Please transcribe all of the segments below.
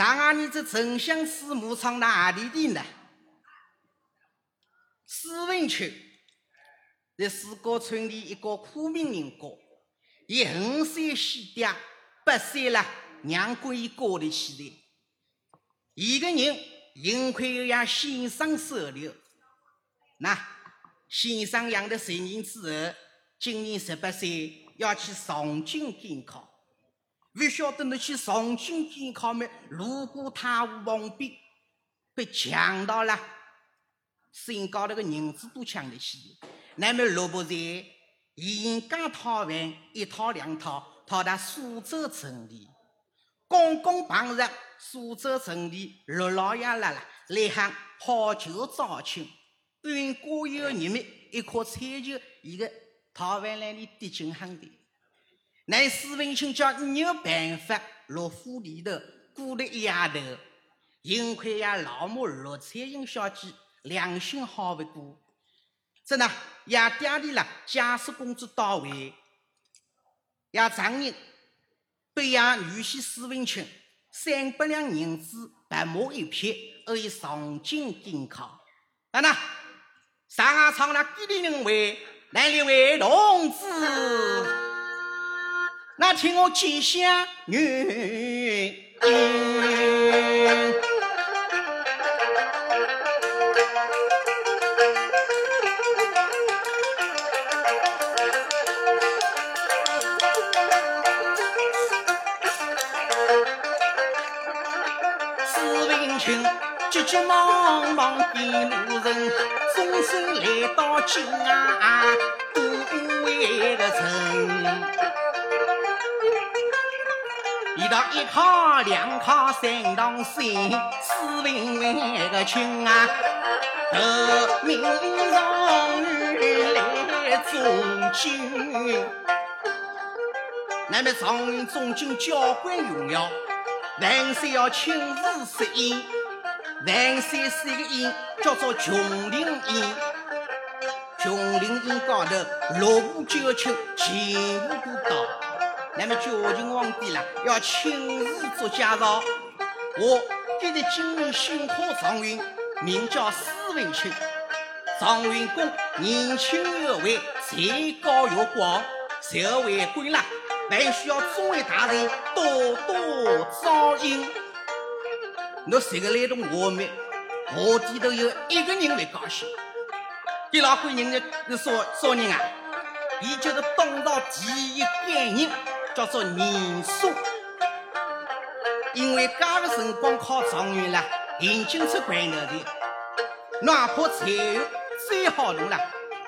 上阿你这丞相司马从哪里的呢？史文秋在四高村里一个苦命人家，伊横山西爹八岁了，娘归伊家里起来。一个人幸亏有先生收留，那先生养了十年之后，今年十八岁，要去上京监考。不晓得你去上京监考没？如果他无旁边被抢到了，身高头个银子都抢得起。那么罗伯在沿江讨饭，一套两套，跑到苏州城里。刚刚碰着苏州城里陆老爷来了，来喊好酒招亲。半过有人们一颗彩球，一个讨饭来里跌进海里。那史文清叫你有办法落府里头过了一夜头，幸亏呀老母陆彩英小姐良心好不过，这呢也爹里了家属公子到位，也丈人被呀女婿史文清三百两银子白马一匹，而以上京监考。啊那上海场那几里人为哪里位同志？那听我吉祥语，史文清急急忙忙赶路人，终身来到京啊，都为个城。一到一考两考三当三，史文文个亲啊，得名状元来中京。那么状元中京交关用了，万岁要亲自设宴。万岁设个宴叫做琼林宴，琼林宴高头六部九卿全部都到。那么嘉靖皇帝啦，要亲自做介绍。我今日今日新科状元，名叫史文清。状元公年轻有为，才高又广，社会官啦，还需要诸位大人多多照应。我十个来动我们，我地头有一个人会高兴。给老贵人的那啥啥人啊？伊就是东朝第一感人。叫做年松，因为噶个辰光考状元了，引进出关头的，哪怕才学再好弄了，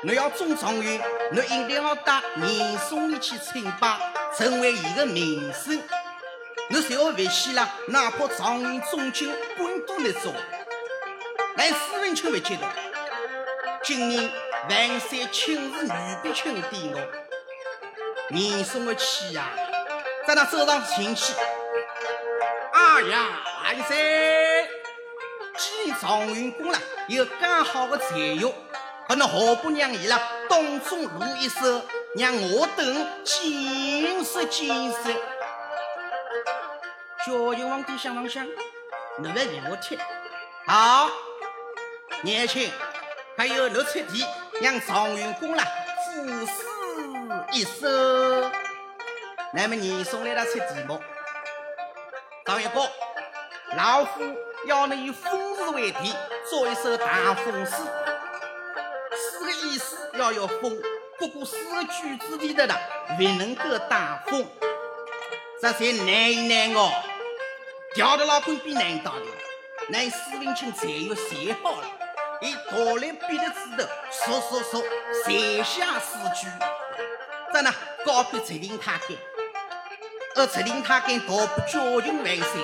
你要中状元，侬一定要到年松里去称霸，成为伊个名声。侬只要不去了，哪怕状元中进官都没中。来，史文清不接的，今年万岁亲自御笔钦点我。你松的气呀，在那走上前去，哎呀，万岁！既状元公了，有刚好的才学，可能何不让伊拉当中露一手，让我等见识见识。嘉靖皇帝想了想，你来给我听。好，年轻，还有六七弟，让状元公了赋诗。一首，那么你送来了出题目，张一哥，老夫要你以风字为题，做一首大风诗。诗的意思要有风，不过诗的句子里头的不能够打风，这才难一难哦。调的老公比难当的，乃史文清才又写好了，以大来笔的纸头，唰唰唰写下诗句。在那告别贼令太监，而贼令太监大步叫请万岁，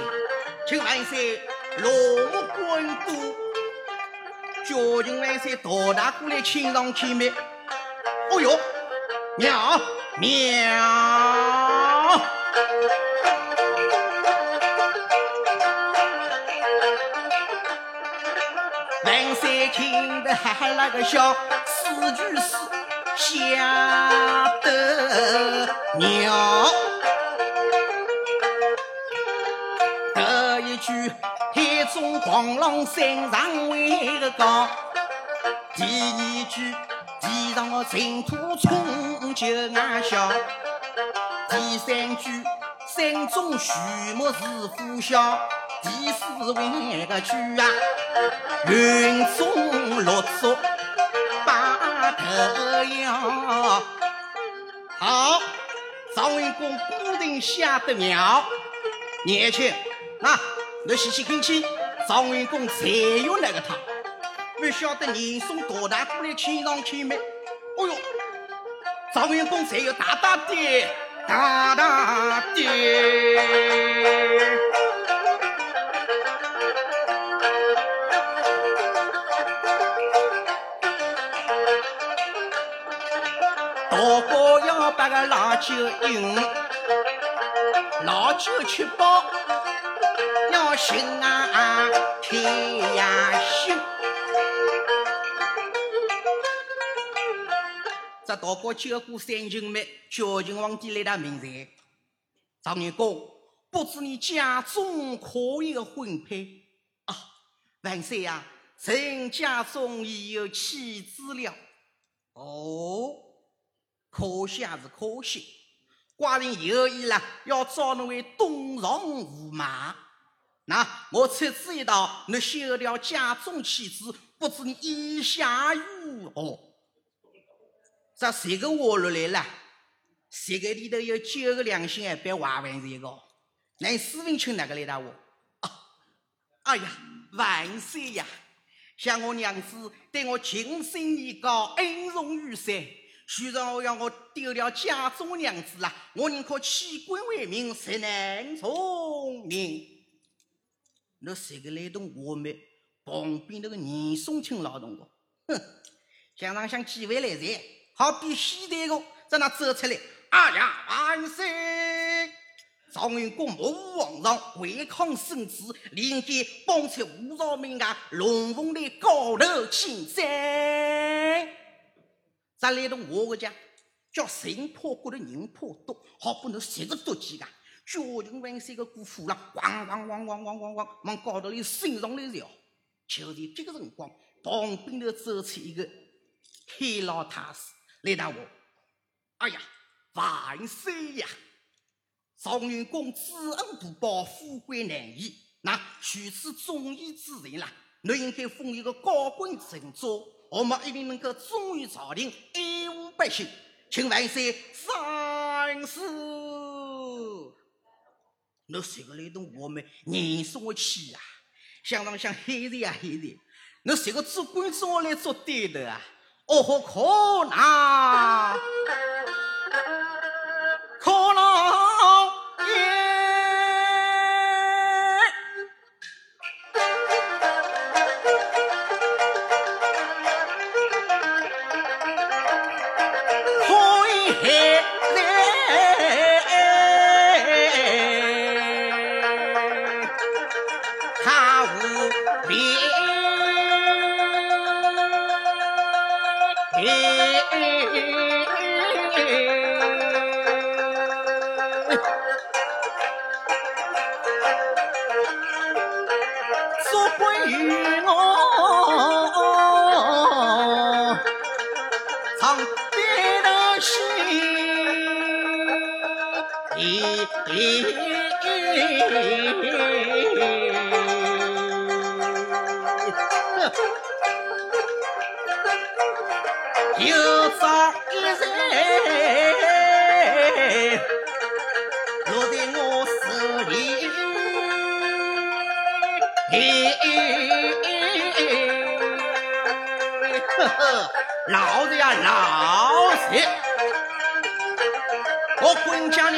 请万岁落目关渡。叫请万岁大大过来亲上天面。哦哟，妙妙！万岁听得哈哈那个笑，四句诗。吓得鸟，得一句海中狂浪山上为个高，第二句地上尘土冲就俺笑，第三句山中树木是呼啸，第四位个句啊云中落烛把头摇。好，赵文公古人写得妙，年轻啊，你细细看清，赵文公才有那个他，不晓得人送多大过来亲上亲妹。哦哟，赵文公才有大大的大大的。把个老酒饮，老酒吃饱要心啊天呀心。这大哥酒过三巡目，孝敬皇帝来到明才。张元公，不知你家中可有婚配？啊，万岁呀，臣家中已有妻子了。哦。可惜还是可惜，寡人有意了，要招侬为东床驸马。那我出此一道，你休掉家中妻子，不知你意下如何？这谁个话落来了？谁个里头有九个良心，还别话万岁个？那史文清哪个来答我？啊！哎呀，万岁呀！像我娘子对我情深意高，恩重如山。虽然我要我丢掉家中娘子啦，我宁可弃官为民，谁能从命？那谁个来动我们旁边那个严嵩清劳动的？哼，想上想几位来人，好比西代个在那走出来。哎呀，万岁！赵云公母皇上违抗圣旨，应该帮出五朝名啊，龙凤的高头请战。咱来到我个家，叫神怕过的人怕多，好不能十个多几个，叫人万岁个姑父了，咣咣咣咣咣咣咣，往高头里升上来了。就在这个辰光，旁边头走出一个黑老太师来打我。哎呀，万岁呀！赵云公知恩图报，富贵难移。那取此忠义之人啦，你应该封一个高官臣座。我们一定能够忠于朝廷，爱护百姓，请万岁赏赐。那谁个来动我们严肃的气呀？想当想黑人啊黑人，那谁个做官做来做对的啊？哦豁，可恼，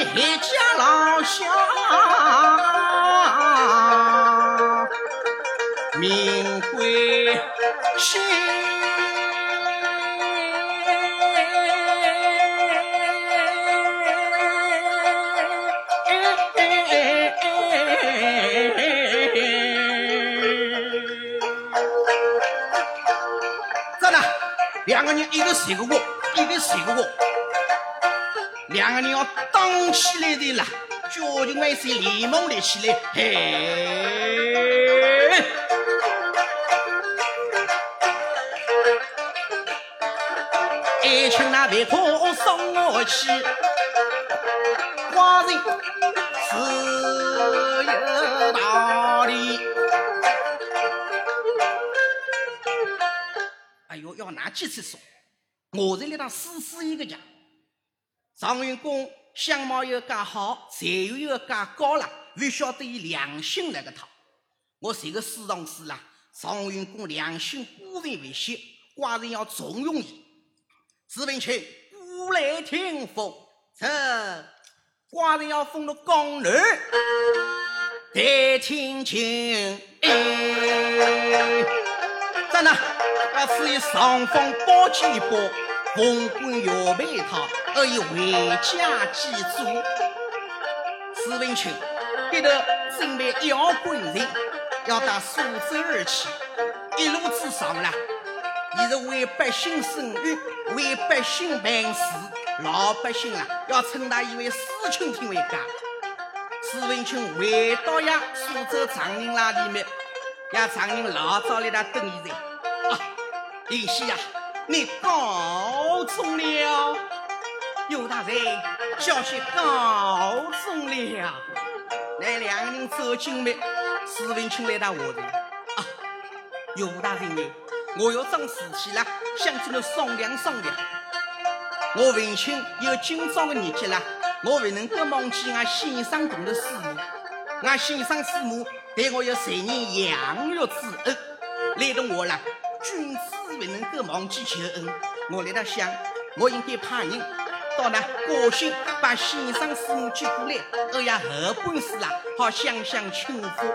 一家老小，名归姓。一个十个我，一个十个我，两个人要打起来的啦交情匪浅连忙立起来嘿。爱卿那肥婆送我去寡人自有道理哎呦要拿几次手我在那当死死一个样常云公相貌又介好，财运又介高了，不晓得以良心那个套。我这个死同志啦，常云公良心固然为先，寡人要重用伊。史文清，古来听风，这寡人要封了江南代清亲。真的？要赐以上方宝剑一凤冠摇背一套，而以回家祭祖。史文清低头准备摇滚人，要到苏州而去。一路之上啦，你是为百姓生育，为百姓办事，老百姓啊要称他一位四春天为家。史文清回到呀苏州长宁那里面，呀长宁老早来他等伊在。林夕呀，你告中了，尤大人消息告中了。那两人走进来，史文清来到我这啊，尤大人呢，我要桩事体了，想跟你商量商量。我文清有今朝的日节了，我不能够忘记俺先生同的师母。俺先生师母对我有十年养育之恩，来同我了。君子不能够忘记旧恩，我来到想，我应该派人到那高兴，把先生师母接过来，二呀后半事啦，好享享清福。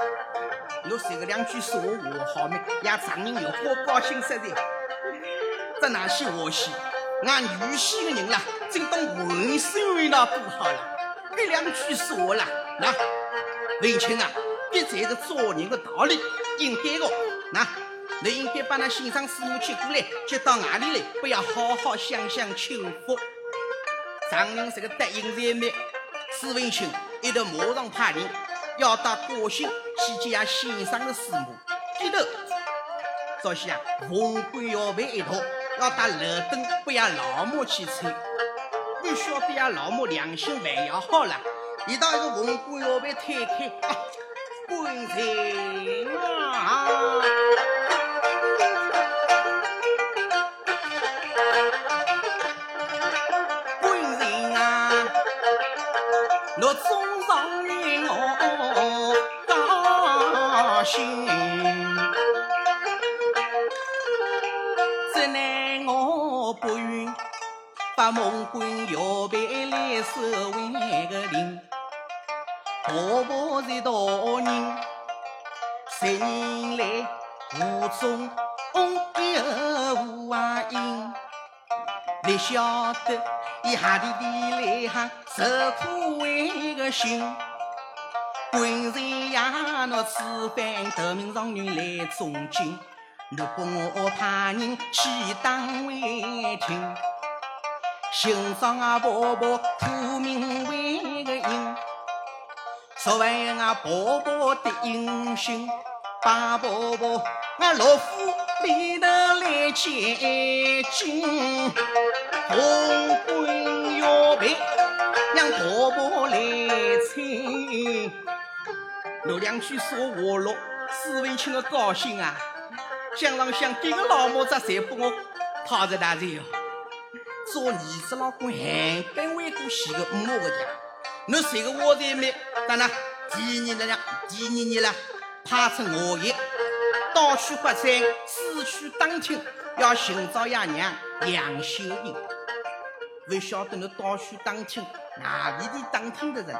我说个两句说话好没？呀，丈人有好高兴实在。这哪些话戏？俺女婿的人啦，真当浑身为那过好了。这两句说了，那文清啊，这才是做人的道理，应该的。那。你应该把那先生师母接过来，接到外里来，不要好好享享清福。常人这个答应在面，史文清一头马上派人要到国兴去接先生的师母。记得，早些啊，凤冠要办一套，要带楼灯，不要老母去吹。你晓得呀，老母良心还要好了，一到一个凤冠要被推开，官人啊！高兴，怎奈我不愿把蒙官摇背来守为个令。婆婆是大人，十年来无中有无啊应，你晓得伊下地地来哈？受苦为个心，官人呀，侬此番投名状元来中京，侬拨我派人去当为听，欣赏啊伯伯苦命为个英，说完啊伯伯的英雄，把伯伯俺老夫里头来接近，红棍要背。让婆婆来请，我两句说话了，史文清的高兴啊！想上想，这个老母子才把我讨着大嘴哦。做儿子老公还本为过洗个五个家，那谁个我在没？当然，第二年了，第二年了，派出我爷到处发财，四处打听，要寻找爷娘杨秀英。不晓得你到处打听。哪里的当听的人？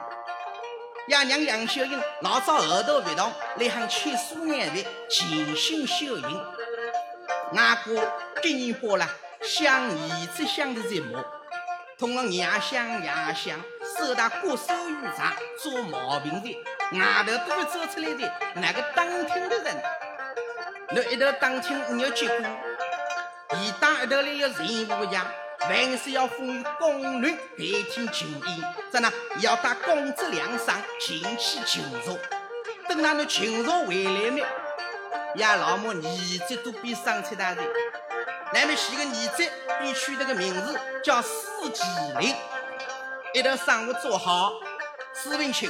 爷娘杨秀英老早后头学堂来喊切素眼饭，潜心修行。阿哥今年过了，想儿子想的在磨，同了娘想娘想，手打国手玉茶做毛病的，外头都会走出来的那个当听的人。你一头当听，你要结果，一当一头来要任务样。凡事要封于宫女代替锦衣，怎呢？要带公子梁上进去求助。等那那求助回来呢，呀，老母儿子都比生出大人。那么是个儿子便取了个名字叫史继林。一头上午做好，史文清，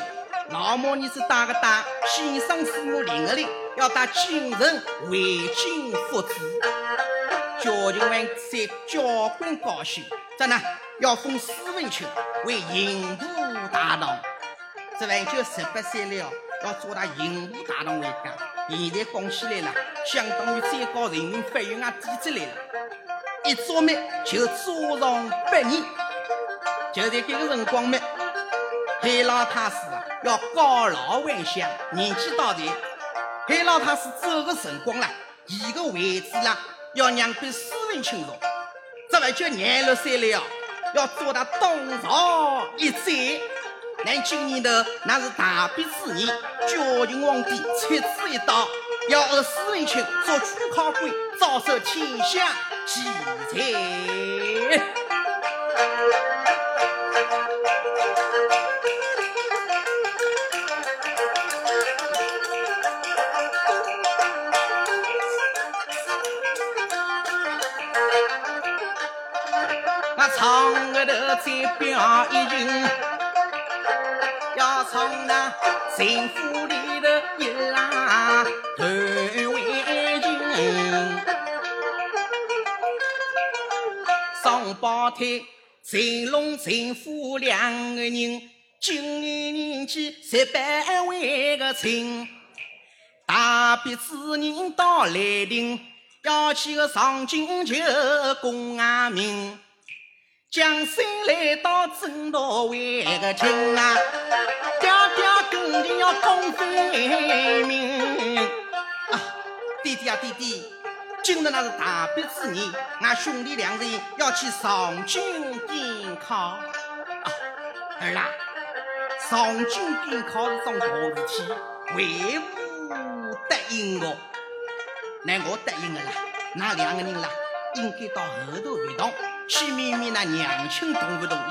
老母你是打个打，先生师母领个领，要到京城为京复职。交警官在交关高兴，这呢？要封史文秋为刑部大堂。这晚秋十八岁了，要做到刑部大堂为家。现在讲起来了，相当于最高人民法院啊抵制来了。一做媒就做上八年。就在这个辰光嘛，海老太师啊要告老还乡，年纪大的，海老太师走的辰光了，一个位置啦要让给史文清坐，这不就廿六岁了，要做到东朝一岁。咱今年头那是大比之年，嘉靖皇帝敕旨一道，要和史文清做主考官，招收天下奇才。再表一情，要从那幸福里头一拉断为情。双胞胎情龙情妇两个人，今年年纪十八为个亲，大鼻子人到来临，要去个上京求功啊名。江山来到正道为个亲啊，爹爹肯定要功非名啊！弟弟啊弟弟，今日那是大比之年，俺兄弟两人要去上京赶考啊！儿啊，上京赶考是桩大事体，为何答应我？那我答应了啦，那两个人啦，应该到后头一趟。去问问那娘亲同不同意？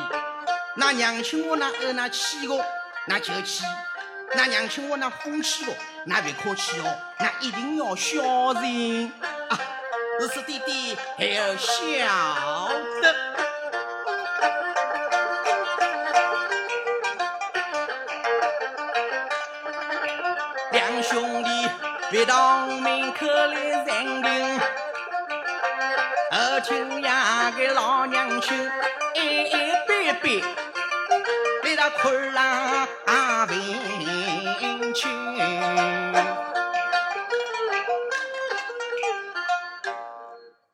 那娘亲我那二那去个，那就去；那娘亲我那欢喜个，那别客气哦，那一定要小心啊！日是弟弟还要晓得，两兄弟别到门口来认定。亲呀，个老娘亲，一一辈辈，来到困儿啊问亲。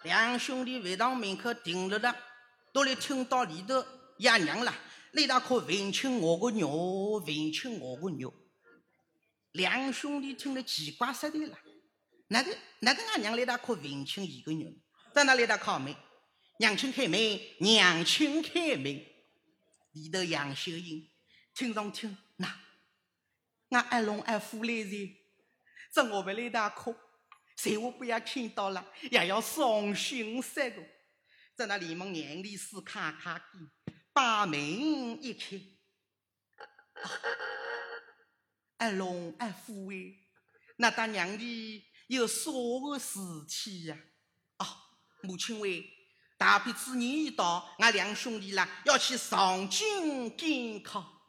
两兄弟回到门口停了的，都来听到里头爷娘了，来到可问亲我个肉，问亲我个肉。两兄弟听了奇怪死的了，哪个哪个俺娘来到可问亲一个肉？在那里头敲门，娘亲开门，娘亲开门。里头杨秀英听上听，那俺二龙二虎来人，这我们来大哭，谁我不要听到了，也要伤心死个。在那连忙眼里是咔咔的，把门一开，二龙二虎哎，那大娘的有啥个事体呀？母亲为大比之年一到，俺两兄弟啦要去上京赶考。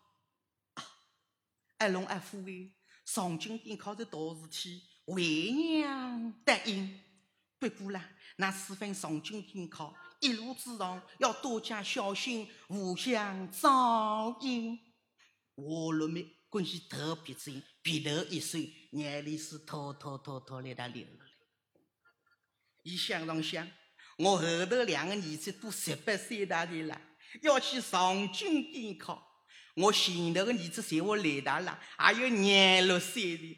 二龙二虎为上京赶考是大事体，为娘答应。不过啦，那四分上京赶考，一路之上要多加小心，互相照应。我若没关系特别之音，鼻头一酸，眼泪是偷偷偷偷来他流了。一想上想。我后头两个儿子都十八岁大的了，要去上京赶考。我前头个儿子随我来大了，还有廿六岁的。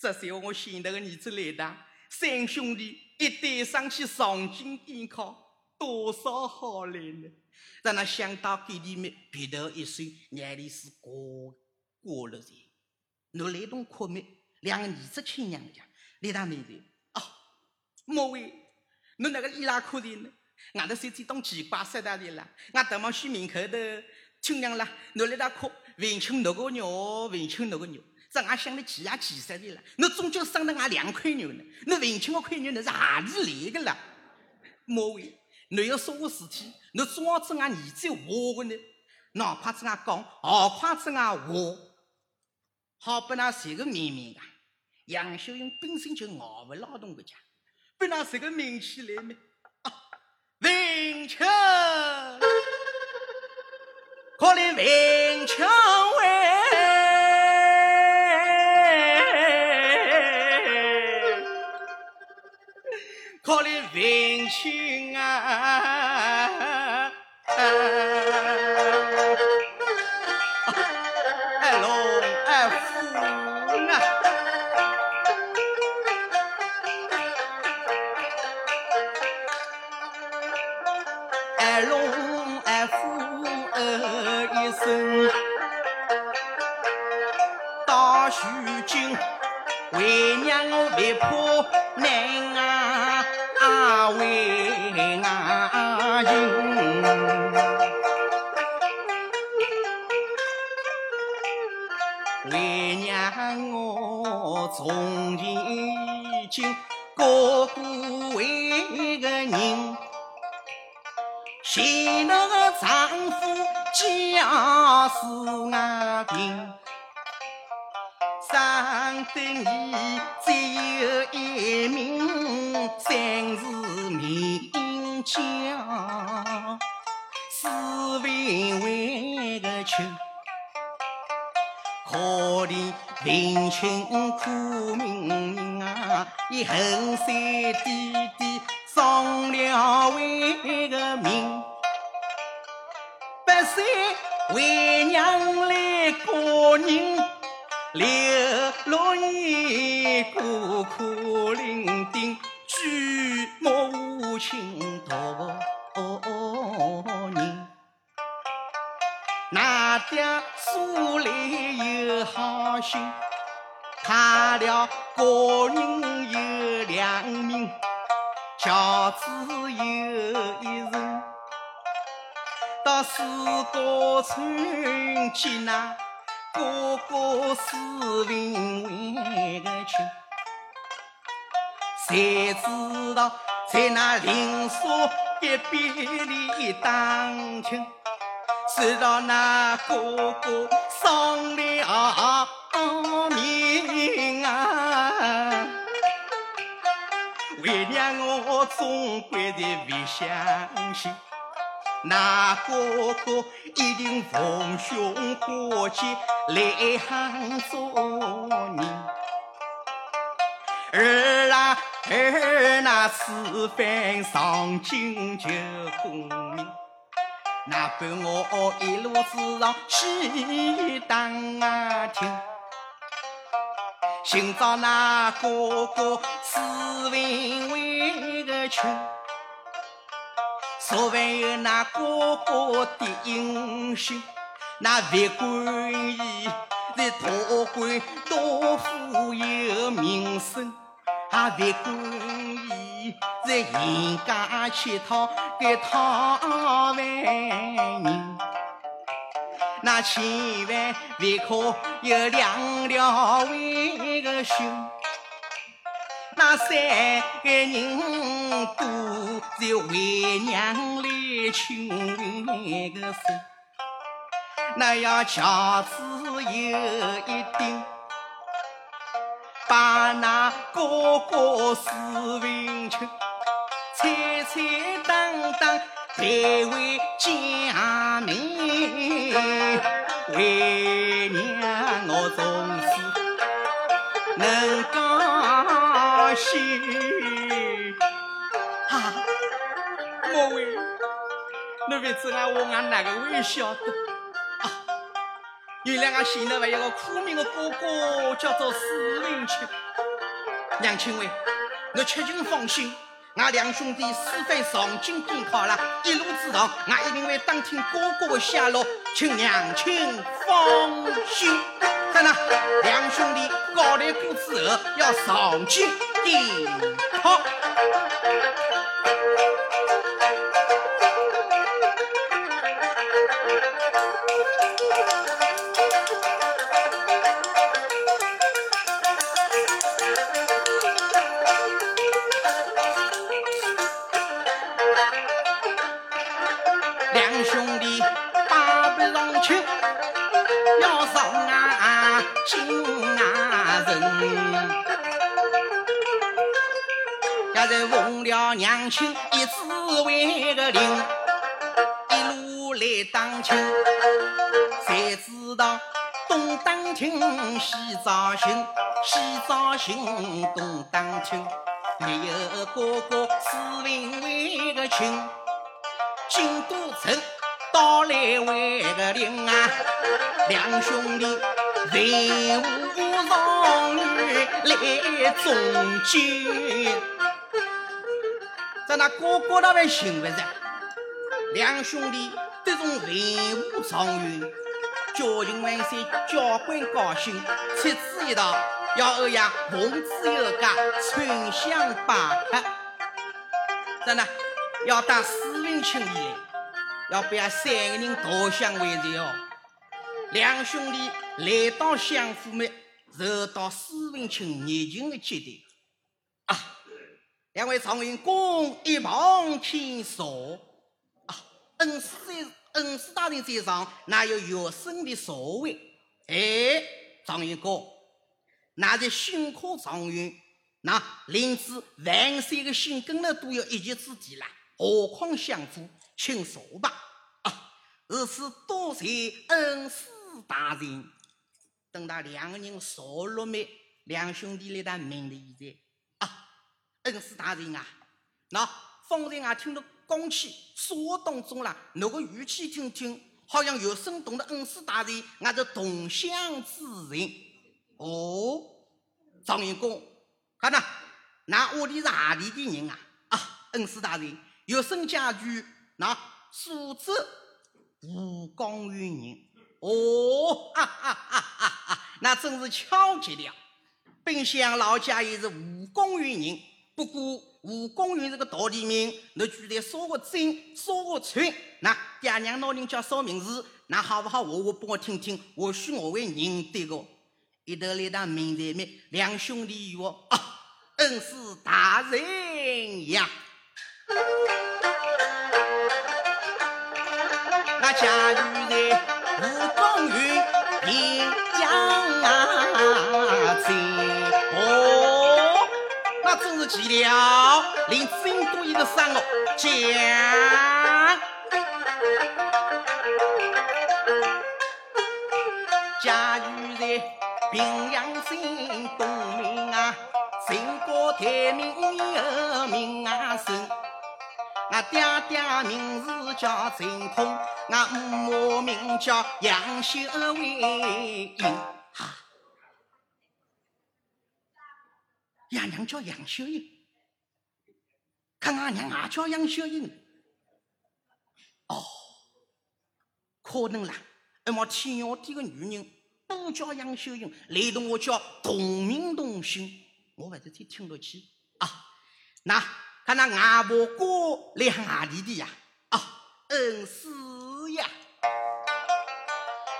这随后我前头个儿子来大，三兄弟一对上去上京赶考，多少好来呢？让他想到给里面鼻头一酸，眼泪是过过了噻。我来动哭没？两个儿子亲娘家来大妹子啊，莫为。侬那个伊拉克人呢？俺的手机当奇怪死哒的啦！俺等忙去门口头亲娘啦，侬来那哭，问清那个肉，问清那个肉，这俺想的急呀急死的啦！侬终究生了俺两块肉呢，侬问清我块肉那是哪里来的啦？莫为，侬有啥个事体，侬总好跟俺儿子话个呢？哪怕跟俺讲，好快跟俺话，好不那谁个明明啊？杨秀英本身就熬不劳动个家，不那谁个名气来没？啊，文强，可怜文强别怕难啊。为俺情，为娘我从前已经哥哥为个人，现那个丈夫家事俺平。上得你只有一名，三是名将，四文为个穷，可怜贫穷苦命人啊！一横山弟弟丧了为个命，百岁为娘来过人。刘六年，孤苦伶仃，举目无亲多人。那爹素来有好心，他了个人有良民，小子有一人，到四个村去那。哥哥是文为个穷，谁知道在那邻舍隔壁里打亲，知道那哥哥丧了命啊！为娘我总归的未相信。那哥哥一定逢凶化吉来杭州人，儿啊儿那吃饭上进求功名，那伴我一路之上去打听，寻找那哥哥是文为个穷。昨晚有那哥哥的音讯，那别官爷在托官多富有名声，啊别官爷在人家乞讨给讨饭人，那千万别可有两条为个兄。那三个人都是为娘来请个手，那要轿子有一顶，把那哥哥四文清，彩彩当当带回家门，为娘我从此能讲。心啊，莫为，侬别知俺我俺哪个会晓得？原来俺现在还有个苦命的哥哥，叫做史文清。娘亲喂，侬切请放心，俺两兄弟死非上京赶考了，一路之上，俺一定会打听哥哥的下落，请娘亲放心。看呐，两兄弟搞来过之后，要上京。两兄弟打不上亲要上啊亲啊人。家人问了娘亲一字为个令一路来打亲才知道东打亲西找寻西找寻东打亲。没有哥哥史林为个亲，京都城到来为个令啊，两兄弟为无荣誉来中间。在那哥哥那边行不着，两兄弟这种文武状元，交情万岁，交关高兴，七子一道，要欧阳奉旨有加，春香拜客。真的要带四文清来，要不要三个人同享为在哦。两兄弟来到相府门，受到四文清热情的接待。两位状元公一旁听说啊，恩师在恩师大人在上，哪有有生的所谓？哎，状元公，那在新科状元，那连子万岁的心跟了都有一席之地了，何况相府？请坐吧。啊，如此多谢恩师大人。等到两个人坐落没，两兄弟来到门里在。恩师大人啊，那方才我听到讲起说话当中啦，那个语气听听，好像有生动的恩师大人，俺是同乡之人。哦，张员公，看呐，那我的是哪里的人啊？啊，恩师大人，有生家居，那素质吴江县人。哦，哈哈哈哈哈，那真是巧极了。本乡老家也是吴江县人。不过吴公园这个大地名，你具体说个真，说个村，那爹娘老人叫啥名字？那好不好？我我帮我听听，或许我会认得个。一头来到门前面，两兄弟哟：“啊，恩师大人呀！那家住在吴公园平阳啊镇。”真是奇了，连真多一个生哦，讲。家住在平阳镇东门啊，城高台名有名啊声。我爹爹名字叫陈通，我母名叫杨秀英。爷娘叫杨秀英，看俺娘也叫杨秀英。哦，可能啦，那么天要地个女人都叫杨秀英，雷同我叫同名同姓，我还是听听得起啊。那看那外婆哥来哪里的呀？啊，恩师呀，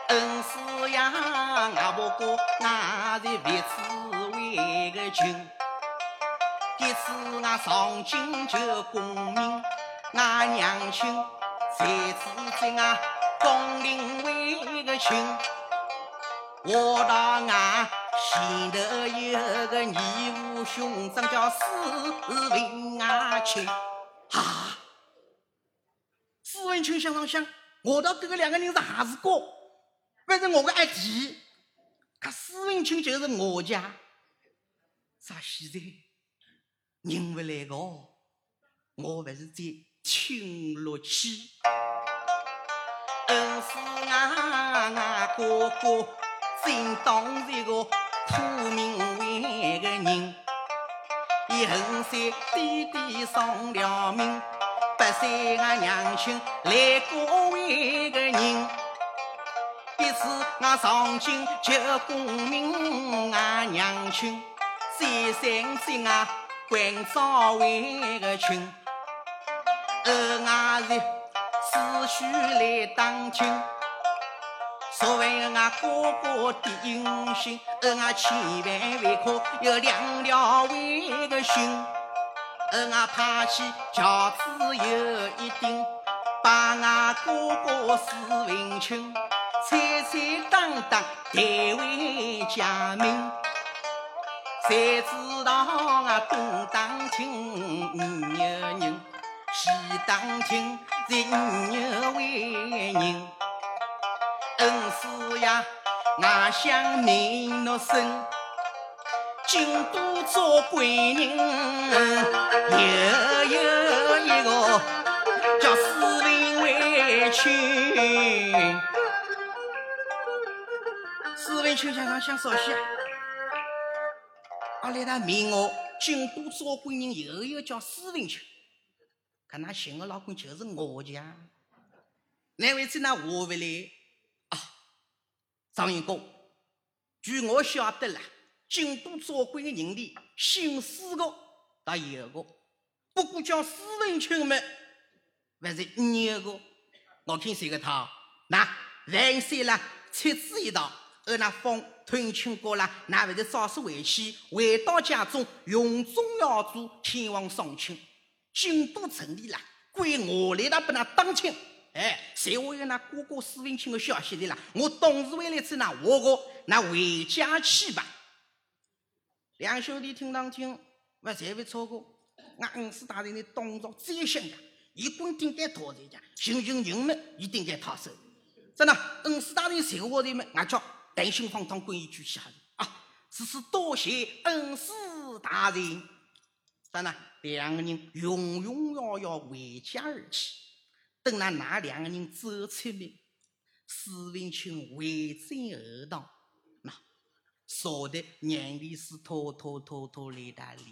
恩师呀，外婆哥俺是别处为个亲。一次俺上京求功名，俺娘亲才知在俺宫里为个亲。我到俺前头有个义父兄长叫史文阿亲，哈，史文清想上想，我到这个两个人是还是哥？不是我的阿弟，可史文清就是我家，啥现在？认不来个，我还是在听落去。恩师啊，哥哥真当一个土名为个人，以后山弟弟丧了命，八岁俺娘亲来过为个人。一次俺上京求功名，俺娘亲再三请啊。关照为个亲，而俺是思绪来当亲。所谓俺哥哥的英雄，而俺千万万可有两条为个心。而俺怕起轿子有一顶，把俺哥哥史文清彩彩当当抬回家门，谁知道啊东当厅五有人，西当厅才五有位人，恩师呀，俺想名诺生。京都做贵人，又有一个叫史文为亲。史文清想想想啥些？阿来他命我京都做贵人，又有叫史文清。看那寻个老公就是我家，哪位在那话回来？张云公，据我晓得了。京都做官的人里，姓史的倒有个，不过叫史文清嘛，还是有个。我看谁个他？那万岁了，妻子一道，而那风吞清过了，那还是早些回去，回到家中，用中要做天王上卿。京都城里了，归我来，他不能当亲。哎，谁会有那哥哥史文清的消息的啦？我董事会来吃那我个，那回家去吧。两兄弟听当听，我才会错过。俺恩师大人的动作最响的，一棍顶在头上，行行人们一定该他手。真的，恩师大人谁我的们，俺叫担心荒唐滚一句下啊！只是多谢恩师大人。真的，两个人永永遥遥回家而去。等那那两个人走出来，史文清回转而道。少的眼泪是偷偷偷偷来打流，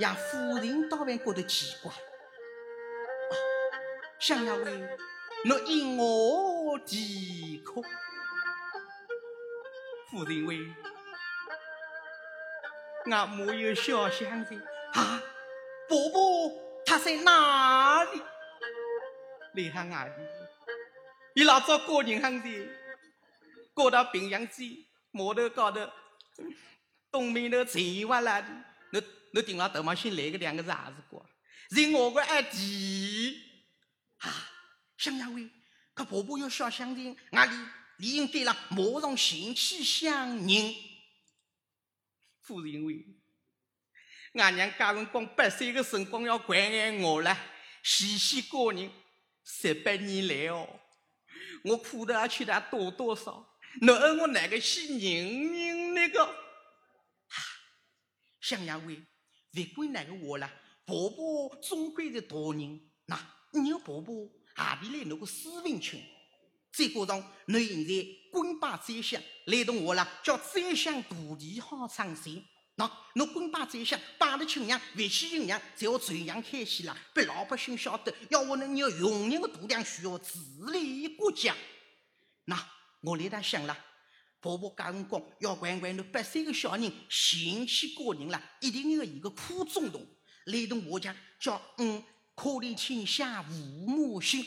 呀，夫人倒还觉得奇怪。想要问，侬因我啼哭？夫人问，俺没有小乡亲啊，伯伯他在哪里？来喊俺的，你老早过年喊的。过到平阳去码头高头，东面头柴瓦拉的，你你顶上头毛先来个两个字还是过？是我个阿弟啊，想呀喂，可婆婆有小乡亲，俺里理应对了马上前去相认。夫人为，俺娘家人光八岁的辰光要关爱我了，细细过人，十八年来哦，我苦的也吃的多多少。侬问我哪个是人人那个？想呀喂，别管哪个话了，婆婆终归是大人。那你有婆婆何必来那个私文群？再加上侬现在官拜宰相，来同我了，叫宰相徒弟好长寿。那侬官拜宰相，拜了亲娘，回去亲娘，才要传扬开去了，被老百姓晓得，要我能有用人的度量，需要治理国家。那。我来他想了，婆婆讲辰光要管管那八岁的小人，贤妻过人了，一定要一个苦中动，来同我讲叫嗯，可怜天下父母心。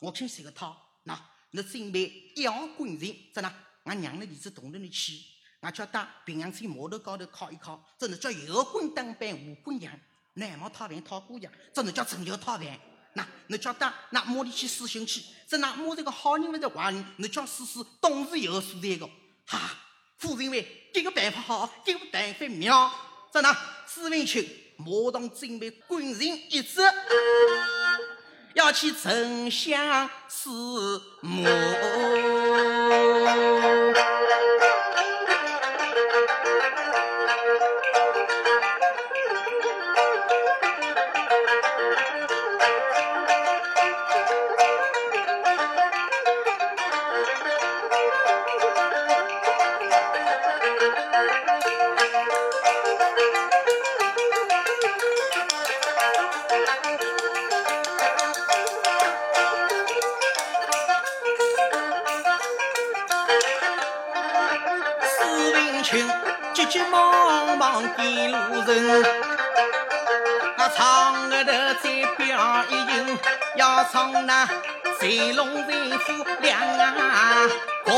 我听谁个套？那那准备一号滚人，真的，俺娘的儿子同着你去，那叫到平阳村码头高头靠一靠，真的叫有滚当班无滚养，南毛讨饭讨姑娘，真的叫成就讨饭。那，那叫他那马里去死心去？这那马这个好人还是坏人？那叫试试，总是有所在的。哈，夫人为这个办法好，这个办法妙。这那史文清马上准备滚人一职，要去丞相司墓。人，那唱个头再表一音，要唱那醉龙在府两啊各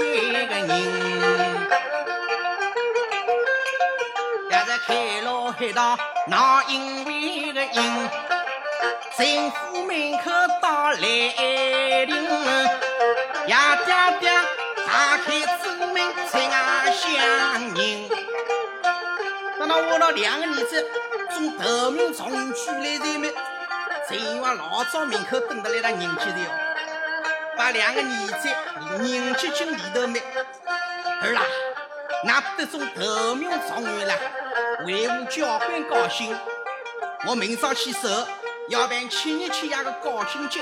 位个人，要是开了黑道，那因为个音，政府门口到来临，呀爹爹打开正门在外相迎。等到我那两个儿子从头名从区来的没，正往老早门口等着来他迎接的哦，把两个儿子迎接进里头没。儿啦，那得从头名状元啦，为我交关高兴。我明朝起手要办七日七夜的高兴酒，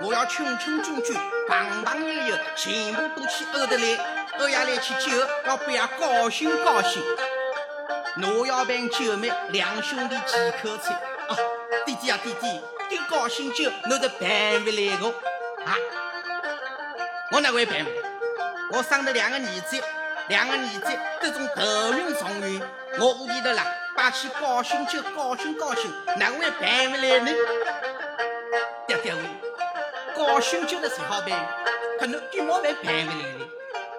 我要群群聚聚，朋朋友友，全部都去欧得来，欧亚来去酒，要不要高兴高兴？我要办酒米，两兄弟几口菜。啊，弟弟啊弟弟，这高兴酒侬得办不来个啊？我哪会办？我生的两个儿子，两个儿子都种头名状元，我屋里头啦。摆起高兴酒，高兴高兴，哪会办不来呢？爹爹喂，高兴酒的谁好办？可能一毛钱办不来呢。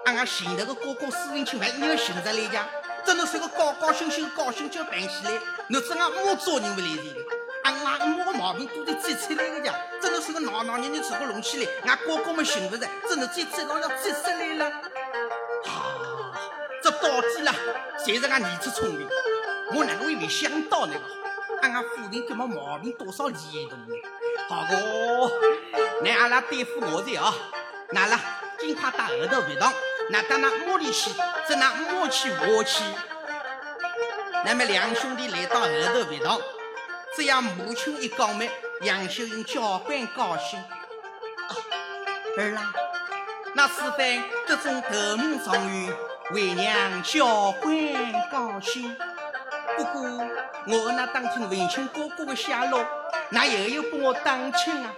俺俺前头个哥哥私人亲还一个寻着来家，真的是个高高兴兴高兴就办起来，侬这俺母做人不来的。俺俺母个毛病都得最出来的家，真的是个闹闹捏捏做个弄起来，俺哥哥们寻不着，真的挤挤到要挤出来了。啊，这到底啦，谁是俺儿子聪明？我哪能会没想到呢？俺俺夫人这么毛病多少严重呢？好个，那阿拉对付我的啊！那啦，尽快到后头回堂，那到那屋里去，只那磨去磨去。那么两兄弟来到后头回堂，这样母亲一讲嘛，杨秀英交关高兴。儿啦，那此番这种头名状元，为娘交关高兴。不过，我那当听文清哥哥的下落，那又有帮我当亲啊？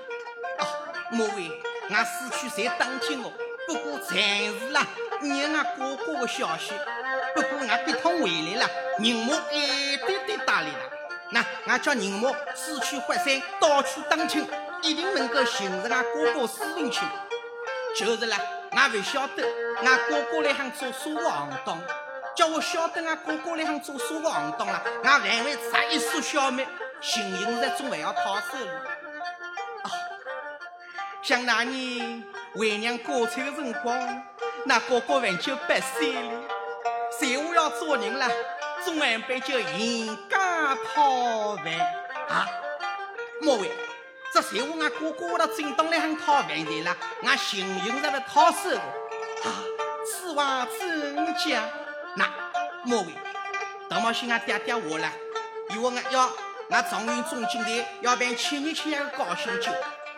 哦，莫为，俺死去才当亲哦。不过暂时啦，你俺哥哥的消息。不过俺一趟回来了，人马一堆堆打来了。那俺叫人马四处发散，到处打听，一定能够寻着俺哥哥私人亲。就是啦，俺不晓得，俺哥哥来喊做啥个行当。叫我晓得俺哥哥来向做啥个行当了，俺还会插一束小麦，幸运日总还要讨手了。啊，想那年为娘过菜的辰光，那哥哥还就八岁了，随我要做人了，总安排就严家讨饭。啊。莫为，这随我俺哥哥到正当来向讨饭的了，俺幸运日来讨手啊，此话怎讲？那莫为，大毛心俺爹爹话了，以为俺要俺状元中进队要办七年七夜的高兴酒，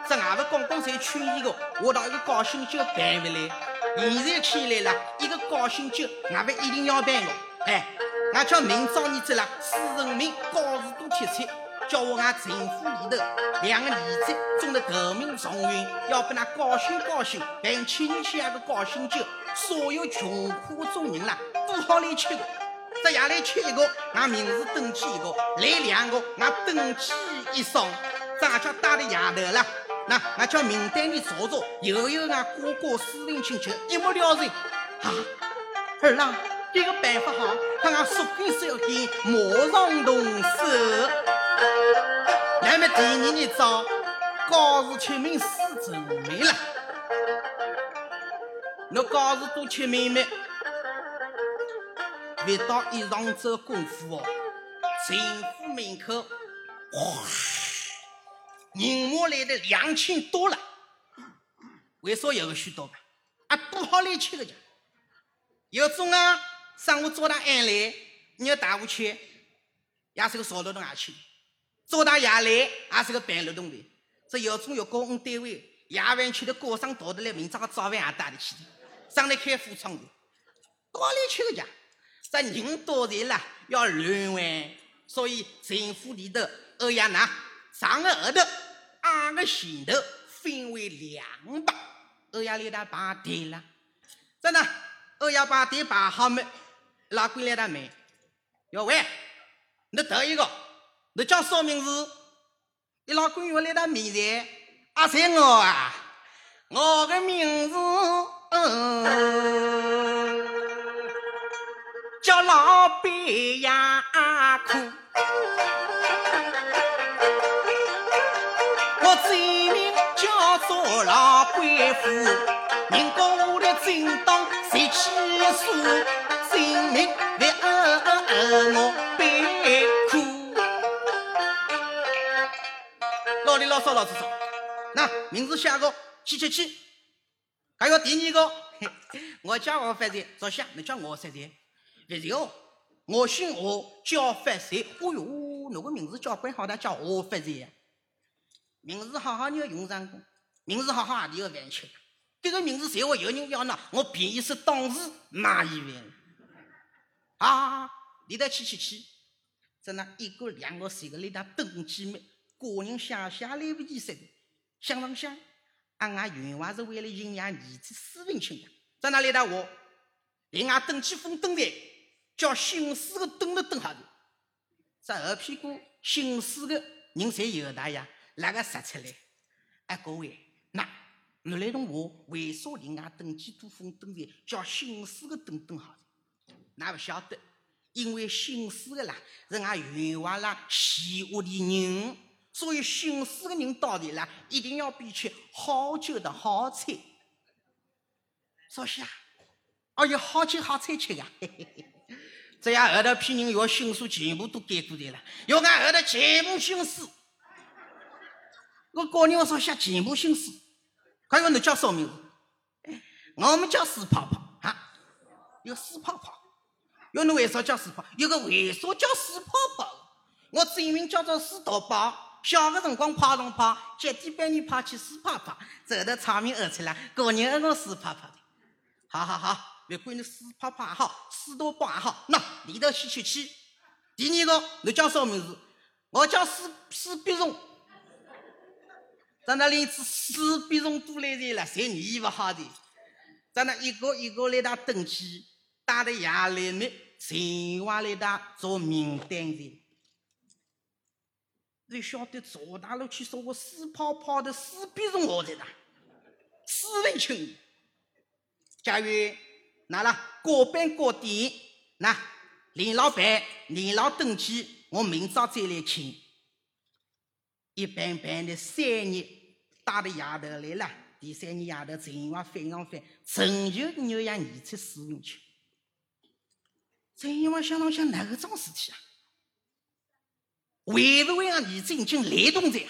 这俺不刚刚才劝伊个，我到一个高兴酒办不来，现在起来了，一个高兴酒俺不一定要办个，哎，俺叫明朝你这了，四人民高士都贴出，叫我俺政府里头两个儿子中的头名状元，要不那高兴高兴办七年七夜的高兴酒，所有穷苦的众人啦。都好来吃个，这夜来吃一个，俺名字登记一个；来两个，俺登记一双。咱叫打的夜头了，那俺叫名单里查查，又有俺哥哥私人亲戚，一目了然。啊，二郎，这个办法好，看俺说跟说跟，马上动手。那么第二日早，高氏出名四成名了，那高氏都出名没？不到一上周功夫哦，政府门口哗，人马来的两千多了。为啥有许多？啊，不好来吃的家。有种啊，上午早大晚来，你要带我去，也是个少劳动啊去。早大夜来，也是个办劳动的。这有种要公务单位，夜晚吃的高上倒的来，明朝个早饭也带得起的。上来开副厂的，不好来吃的家。这人多人了，要乱玩，所以政府里头欧亚拿上个后头，二个前头分为两帮，欧亚里头排队了。真的，欧亚排队排好没？老鬼来他问，要喂，你头一个，你叫啥名字？你老鬼又来他面前，阿三我啊，我的名字。嗯叫老板呀苦，我老贵妇，人讲我的正当谁起诉，性命为我悲苦。老里老少老子少，那名字写个七七七，还有第二个，我叫我发财，坐下，你叫我发财，不是哦，我姓何，叫发财。哦哟，那个名字叫怪好的，叫何发财。名字好好，你要用上过；名字好好，你要玩吃。这个名字谁会有人要呢？我便宜是当时买一万。啊，你得去去去，在那一个两个三个来打登记没？个人想想来不及说的，想上想，俺俺原话是为了营养儿子私文清的，在那里打我？另外登记封登在，叫姓氏的登都登下头，在后屁股姓氏的人才有的呀。哪个说出来，哎，各位，那你来同我为啥另外登记多封登的叫姓氏的登登好？那不晓得，因为姓氏的啦是俺原话啦喜恶的人，所以姓氏的人到底啦一定要比吃好酒的好菜。说啥？哦，有好酒好菜吃呀！这样后头批人要姓氏全部都改过来了，要俺后头全部姓氏。我告你，我说写全部姓氏，还有你叫啥名字？我们叫死泡泡啊，有死泡泡。有你为啥叫死泡？有个为啥叫死泡泡？我真名叫做死大宝，小个辰光跑上跑，脚底板里跑去死泡泡，走到场面二出来，个人二个死泡泡的。好好好，别管你死泡泡也好，死大宝也好，那里头去去去。第二个，你叫啥名字？我叫死死必荣。在那连子死比种都来着了，谁你不好的？在那一个一个来打登记，打的压力没，全话来打做名单的。你晓得赵大路去说我死跑跑的死比种何在的？死文清。假如拿了各班各店，那连老板连老登记，我明早再来请。一般般的三日打的丫头来了，第三日丫头情况非常翻，成就牛让儿子死命去。真话想啷想哪个桩事体啊？为不为让儿子已经雷动在？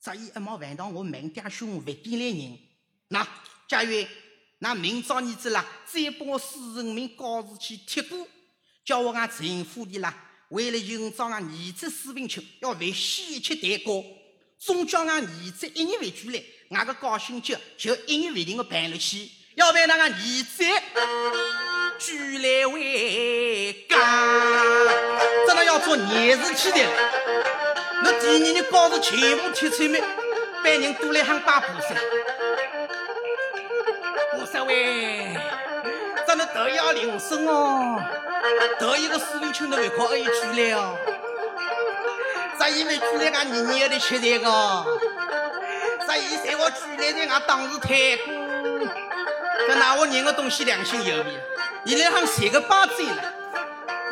这一一毛万当我明点凶，不点来人。那假如那明朝儿子啦，再把我死人命告示去贴过，叫我俺陈府的啦。为了营造俺儿子史文清要为喜一切代价，总叫俺儿子一年为聚来，俺个高兴节就一年为定的办了起，要为那俺儿子聚来为干，真的要做年事体的。那第二日告示全部贴出来，班人都来喊拜菩萨，菩萨喂，真的都要铃声哦。头一个史文清的胃口可以出来哦，这以为出来俺年年的吃这个，这以为我出来的俺当时太过，这哪我人的东西良心有没？你来喊谁个八嘴了？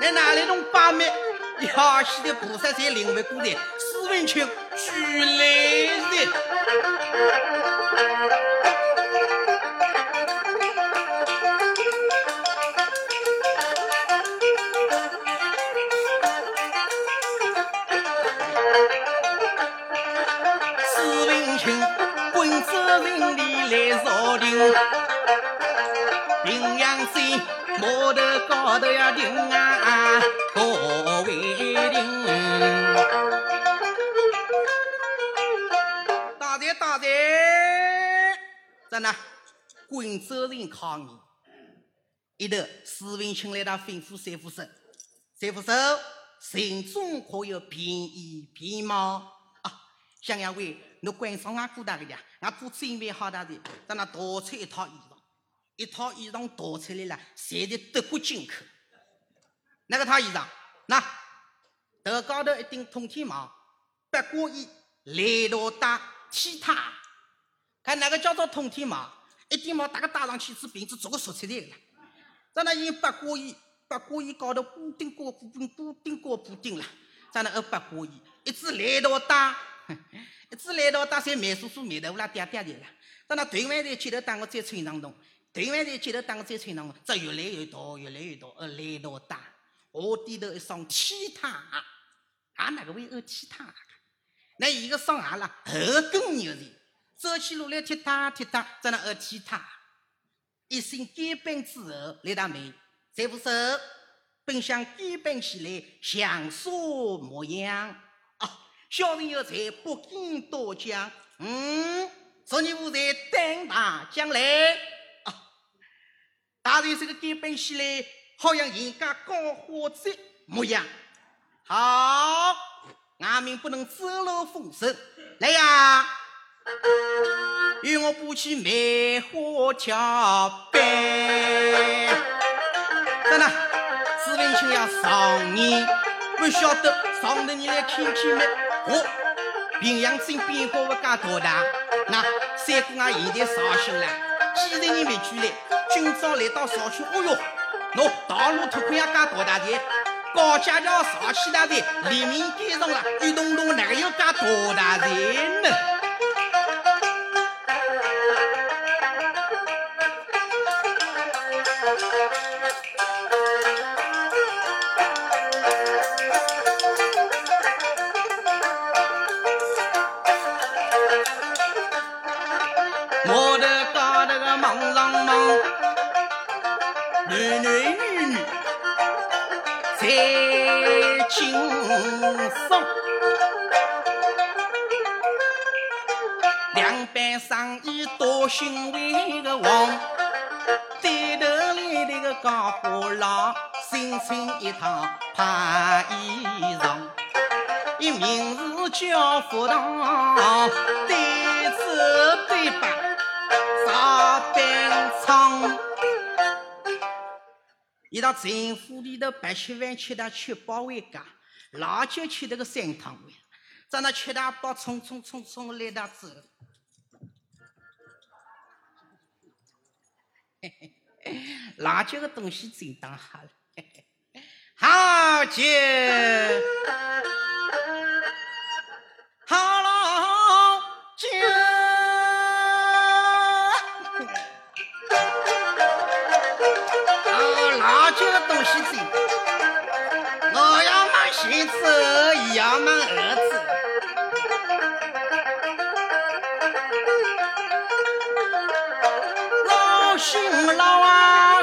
那哪里弄八妹？要死的菩萨才领会过来，史文清出来的。来朝廷，平阳县码头高头要停啊，各位停。大寨大寨，在那贵州人抗议，一头史文清来到吩咐三副手，三副手心中可有便宜便吗？啊，想要为。侬观赏俺姑大个呀，俺姑真为好大的，在那淘出一套衣裳，一套衣裳淘出来了，全是德国进口。那个套衣裳，那头高头一顶通天帽，八卦衣，来头戴踢踏，看哪个叫做通天帽？一顶帽大概戴上去是鼻子做个竖起来的了。在那有八卦衣，八卦衣高头补丁过补丁补丁过补丁了，在那个八卦衣，一只来头戴。一直来到大山美叔叔面头啦嗲嗲的了。到那团饭台街头当我再吹当动，团饭台街头当我再吹当动，这越来越多，越来越多，呃，来到大，我低头一双踢踏，啊，哪个会二踢踏？那一个双鞋啦，后跟牛的，走起路来踢踏踢踏，在那二踢踏，一身改扮之后来打门，这副手本想改扮起来像素模样，小人有才不敢多讲，嗯。昨日我在等大将来，啊，大人这个改扮起来，好像人家高花子模样。好，俺们不能走漏风声。来呀，与我不去梅花桥边。真的，志文清要上你，不晓得上头你来看看没？我。平阳镇变化不噶多大？那三姑娘现在绍兴了，几十年没去了。今朝来到绍兴，哦哟，喏，道路拓宽也噶多大的？高架桥上起大的，黎明改造了，一栋栋哪个有噶多大的呢？叫福堂，对子对把上班仓。一到政府里头白吃饭吃的吃饱为家，老酒吃的个三汤碗，在那吃大饱匆匆匆匆来到走，嘿嘿，老酒个东西真当好了，好酒。我要买媳妇，也要忙儿子。老兄老啊，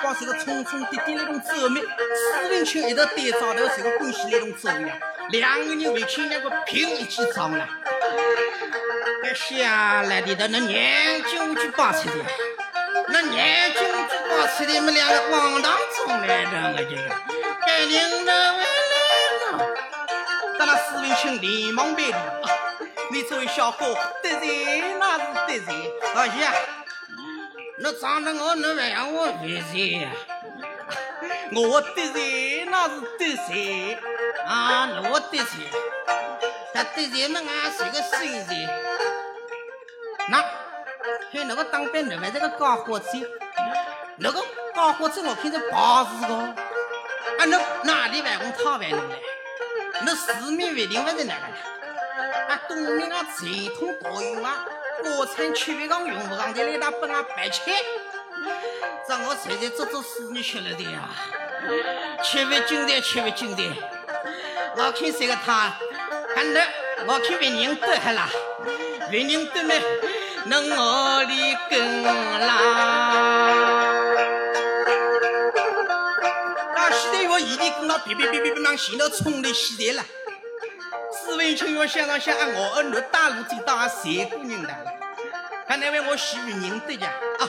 光。是个匆匆滴滴那种走面，史文清一头戴罩头，是个欢喜那种走样，两个人围起两个拼一起装了。那下来的那眼睛就拔出的，那眼睛就拔出的，么两个往当中来的，我这个，该领导回来了。但那史文清连忙摆了，你这位小哥得罪那是得罪，哎呀。那长得我，那还让我得罪？我得罪那是得罪啊！我得罪，他得罪嘛，俺是个谁人？那，看，那个当兵，那么这个高伙计，那个搞火车我看着跑事个，啊，侬哪里来我讨饭侬来？侬市民一定不是那个的，啊，东面啊传统导游啊，国产吃饭上用不上的来打本啊白吃，这我现在做做事你吃了的呀，吃饭精彩，吃饭精彩，我看这个他，看得我看别人得哈啦，别人得没，能我里跟啦。异地跟了，别别别别别忙，现在冲的起来了。史文清要想到想俺我儿女大路走到俺谁姑娘的？看那位我喜欢认得呀啊，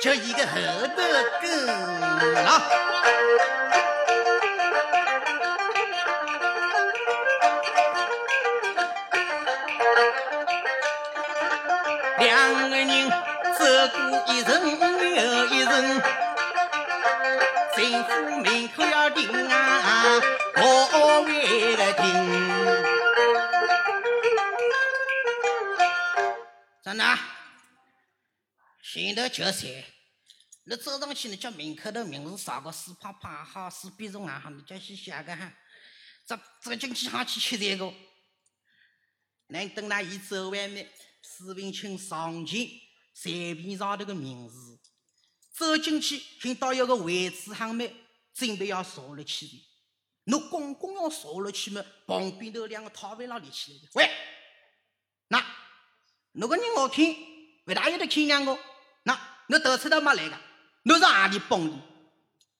就一个后头跟了。两个人走过一层又一层。政府门口要停啊，我为了停。咋呢？现在就谁？你走上去，你叫门口的名字啥个？四啪啪好，四比中啊哈，你叫去写个哈。这这进去哈去吃这个。能等那一走外面，史文清上前，随便上头个名字。走进去，听到有个位置喊麦，准备要坐了去的。侬公公要坐了去嘛？旁边头两个讨饭佬立起来的。喂，那个人我看不大有得看两个。那侬头出头没来个？侬是何里蹦的？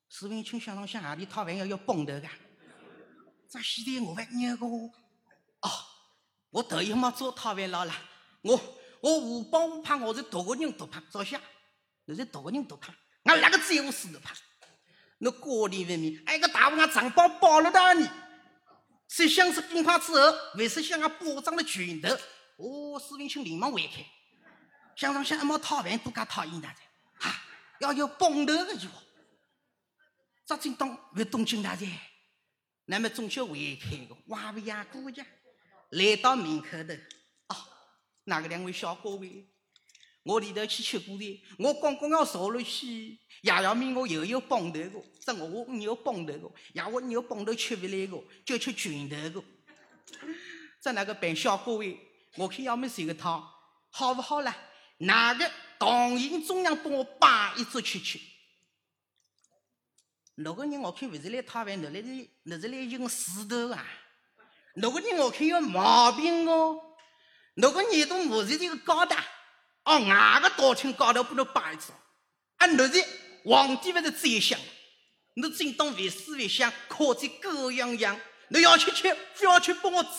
史文清想了想，何里讨饭要要蹦头个？这现在我还捏个？哦，我头一没做讨饭佬了。我我无帮无怕，我是大个人多怕，坐下。你是大个人都怕，俺哪个在乎死都怕。那过年问面，哎个大王啊，长包包了的你。谁想是兵法之后，为是向俺保障了拳头。哦，史文清连忙回开，想上想一毛讨饭，都敢讨厌他的。哈，要有帮头的就好。这正当为东京大人，那么中秋回开个，哇不呀姑家，来到门口的，哦，那个两位小各位。我里头去吃过的，我刚刚要坐了去，爷爷面我又有帮头个，这我你有帮头个，爷我你有帮头吃不来个，就吃拳头个。这那个办小各位，我看要么谁个汤，好不好啦？哪个党营中央帮我摆一桌去吃？那个人我看不是来讨饭，那来是那是来寻石头啊！那个人我看有毛病哦，那个耳朵不是这个高的。哦，哪个道厅高头不能摆一次？啊，那是皇帝不是宰相？你正当为思为想，靠在狗样样，你要去吃，非要去帮我走？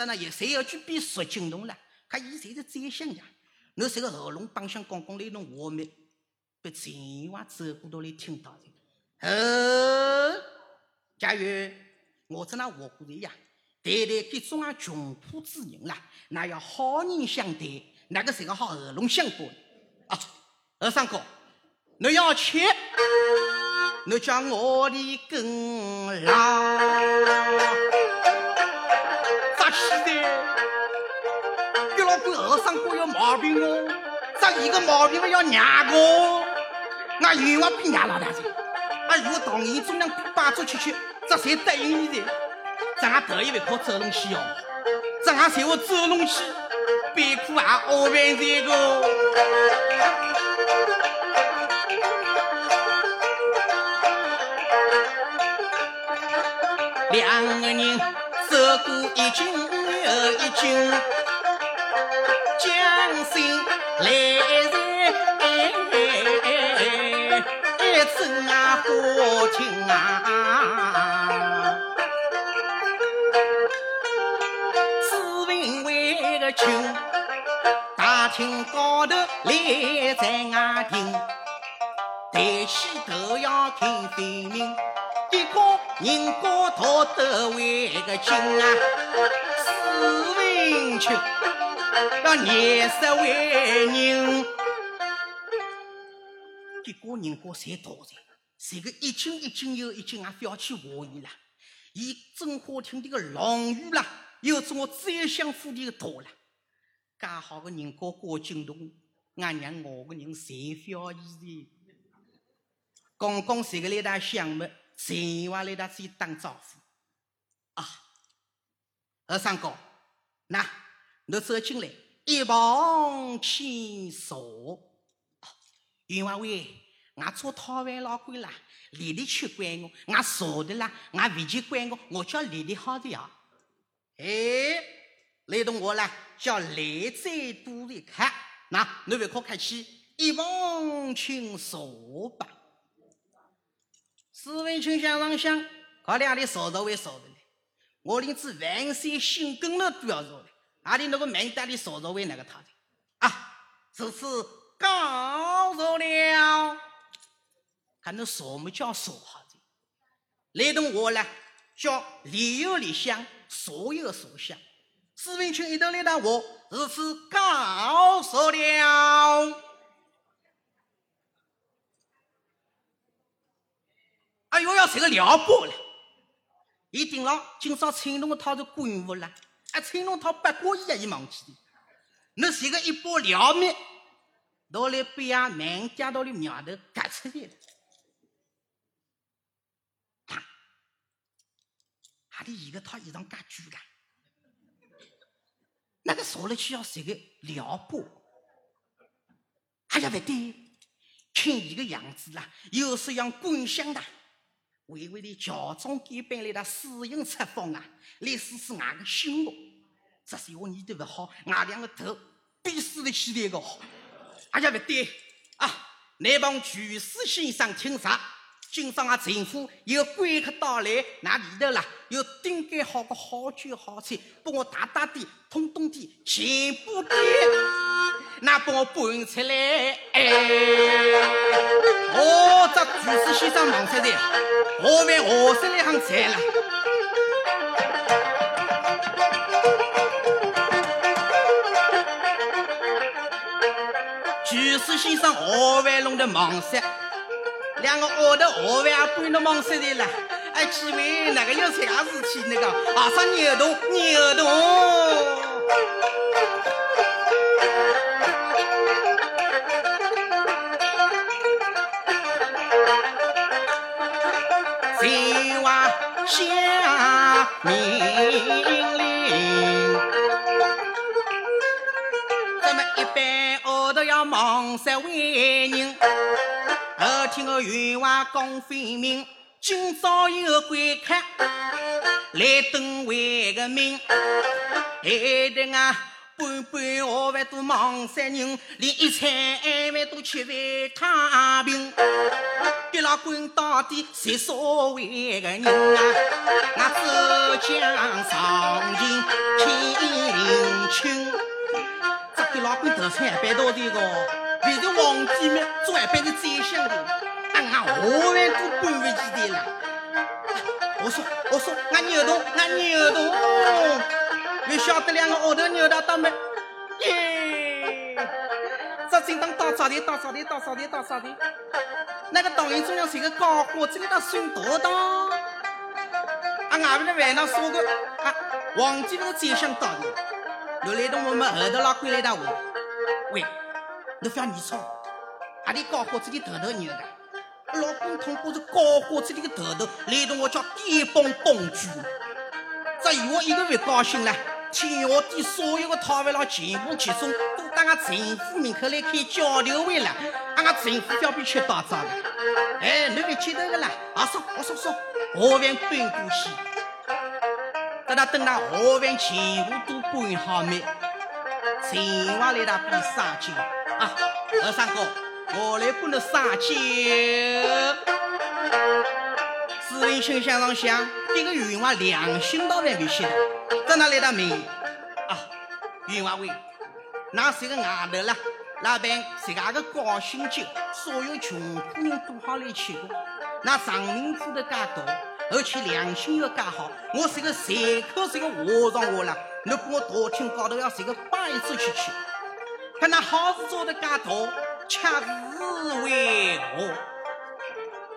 在那也谁要去比说惊动了？他以谁是宰相呀？你这个喉咙帮上刚刚那种话没被千万走过头来听到的。哦，假如我在那话过的呀，对待给中央穷苦之人啦，那要好人相待。那个是个好耳聋相过啊！二三哥，你要吃，你叫我的跟来。毛病哦！咋一个毛病不要两个？俺冤枉比伢老大子！俺如果当年中央把住吃吃，这谁答应你的？咱俺头一回靠走龙去哦！咱俺谁我走龙去？别哭啊！我问这个，两个人走过一军又一军，心来在一阵啊火听啊，只问为个军。厅高头来在外听，抬起头要听分明。一个人高头得为个精啊，史文清要颜色为人。结果人家才大才，这个一斤一斤又一斤啊，不要去怀疑了。以真好听的个浪语啦，又是我最想富的个多了。介好个人家过京东，俺娘我个人谁不要意的？公公谁个来打项目，谁话来打自己打招呼？啊，二三哥，那你走进来，一旁请坐。冤枉喂，俺做讨饭老鬼啦，丽丽去管我，俺坐的啦，俺回去管我，我叫丽丽好的呀。哎，雷动我啦，叫来再多的看，那你别可客气，一旁请坐吧。四位请先生想，他俩的坐着会坐着嘞，我连只万岁心根了都要坐，哪里那个满大的坐着为那个他的啊？这次告诉了，看那什么叫说好的？雷动我呢，叫里有里想。所有所想，史文清一头来到我，如此告诉了。哎呦，要这个了不了！一定了，今朝青龙套着官服了，啊，青龙套八卦衣也忘记的。那是个一把撩面，到了北洋满家到的苗头割出来了。哪里一个套衣裳夹住的？那个说了去要谁个撩拨？哎呀不对，看一个样子啦，又是像官相的，微微的乔装改扮来的私营出风啊，来试试俺个心目。这是我你都不好，俺两个头比死的起来个好。哎呀不对啊，那帮厨师先生听啥？今朝啊，政府有贵客到来，那里头啦有顶盖好个好酒好菜，帮我大大的、通通的全部点，那把我搬出来。哎，哦，这巨石先生忙出来，下面何生来行菜了？巨石先生下面弄的忙死。两个奥头学饭搬到忙死的了，哎，几位那个有啥事体？那个啊，啥牛洞牛洞，下命令？咱们一般奥头要忙死为人。后听个员外讲分明，今朝有贵客来登为个名，害得俺半半学饭都忙三人，连一餐饭都吃饭躺平。别老官到底谁所谓个人啊？俺浙江上京听清，这个老官头菜白到底个。为是皇帝们做一般的宰相的，俺下饭都搬不起的了。我说，我说，俺牛头，俺牛头，又晓得两个奥头牛大当门，耶！这真当打杂的，打杂的，打杂的，打杂的。那个导演中央是个高伙子，给他算多大？啊，外面的饭堂说个啊，皇帝那个宰相到的，刘来东我们后头老鬼来打问，喂。你不要你错，阿里高伙子的头头牛的，老公通过这高伙子的个头头，来同我叫巅峰东居。这与我一个不高兴了，天下的所有的讨饭佬全部集中，都到俺政府门口来开交流会了。俺政府要被吃打仗了。哎，你别接头个啦，啊说，我说说，河饭搬过去，等他等他河饭全部都搬好没，千万来他比杀酒。啊，二三哥，我来给你撒酒。四人心想上想，这个冤枉良心倒还没写，在哪来的名？啊，冤枉位，那是个外头啦，老板自家个高兴酒，所有穷苦人都好来吃过。那长命苦的家多，而且良心又家好。我是个随口是个和尚话了，你给我大厅高头要是个摆子去吃。看那好事做得噶多，恰是为何？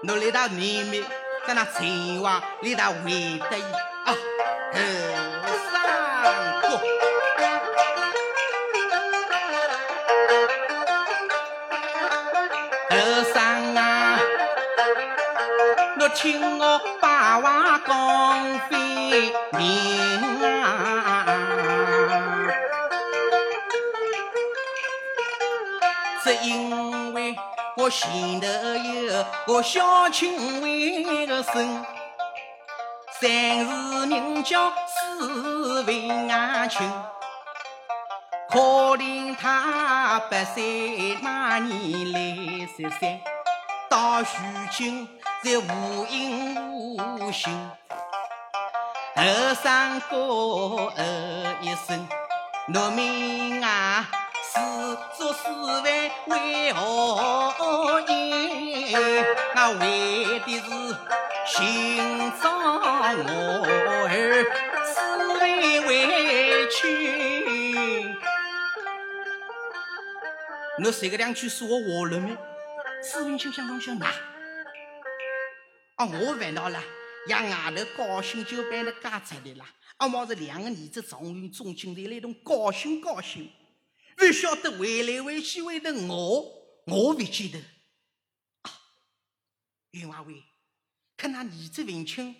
我来到妹妹，在那秦王里大为得意啊，后上过，头上啊，我听我把话讲分明啊，只因。我前头有个小亲为个孙，三字名叫史文安庆。可怜他八岁那年来十三，到如今在无影无形。后生哥哦一声，农民啊，四做四万为何因？那为的是寻找我儿，四万委屈。侬说个两句说我话了没？四文清想东想哪？啊，我烦恼了，让外头高兴就办了家出来了。阿毛是两个儿子状元中进来，来同高兴高兴。不晓得回来回去为的我，我不记得。云华伟，看那儿子文清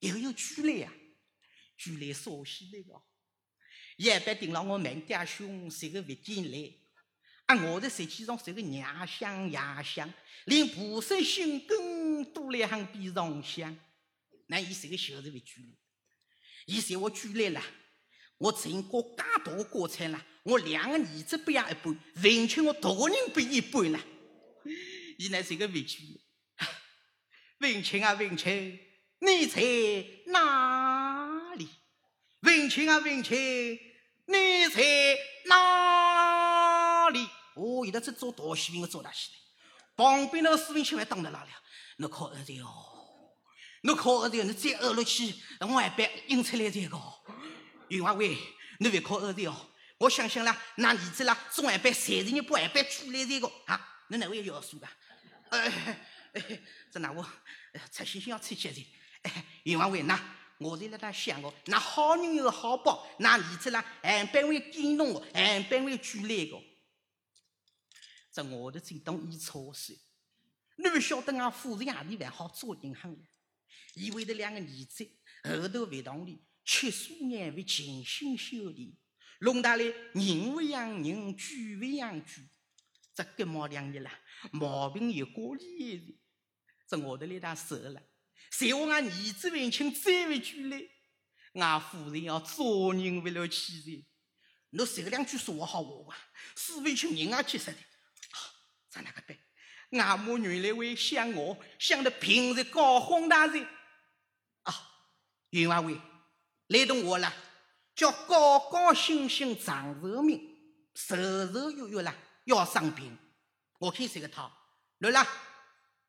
又有举来呀？举来烧西来个，一般盯了我门爹兄是个不进来。啊！我的实际上是个娘乡牙乡，连菩萨心根都来行比上香。那伊是个小人物举例，伊在我举来了，我成过介大锅菜了，我两个儿子不也一半，文清我大人不一半了。伊乃是个委屈。文清啊文清，你在哪里？文清啊文清，你在哪里？哦，现在这做大戏我做大戏旁边那个士兵千万当得拉了，侬靠二弟哦，侬靠二弟，侬再二落去，我还别引出来这个。云华伟，侬别靠二弟哦，我想想啦，那儿子啦，中晚班三十日不晚班出来这个啊，侬哪位要数的？哎，这哪我出星星要出节的？哎，云华伟，那我在辣那想哦，那好人有好报，那儿子啦，俺班会感动我，俺班会举来个。这我的这当一错事，你不晓得俺夫人阿里还好做银行的，以为的两个儿子后头学堂里吃素眼为尽心修炼，弄大来人不养人，猪不养猪，这感冒两日了，毛病又过厉了，这我的来他瘦了，谁话俺儿子问清再不举来，俺夫人要做人不了起来，侬说两句说好话啊，是为清人啊结实的。在那个边，阿母原来会想我，想得平日高哄大人啊，云华伟来同我了，叫高高兴兴长寿命，寿寿月月啦要生病。我看这个套，来啦，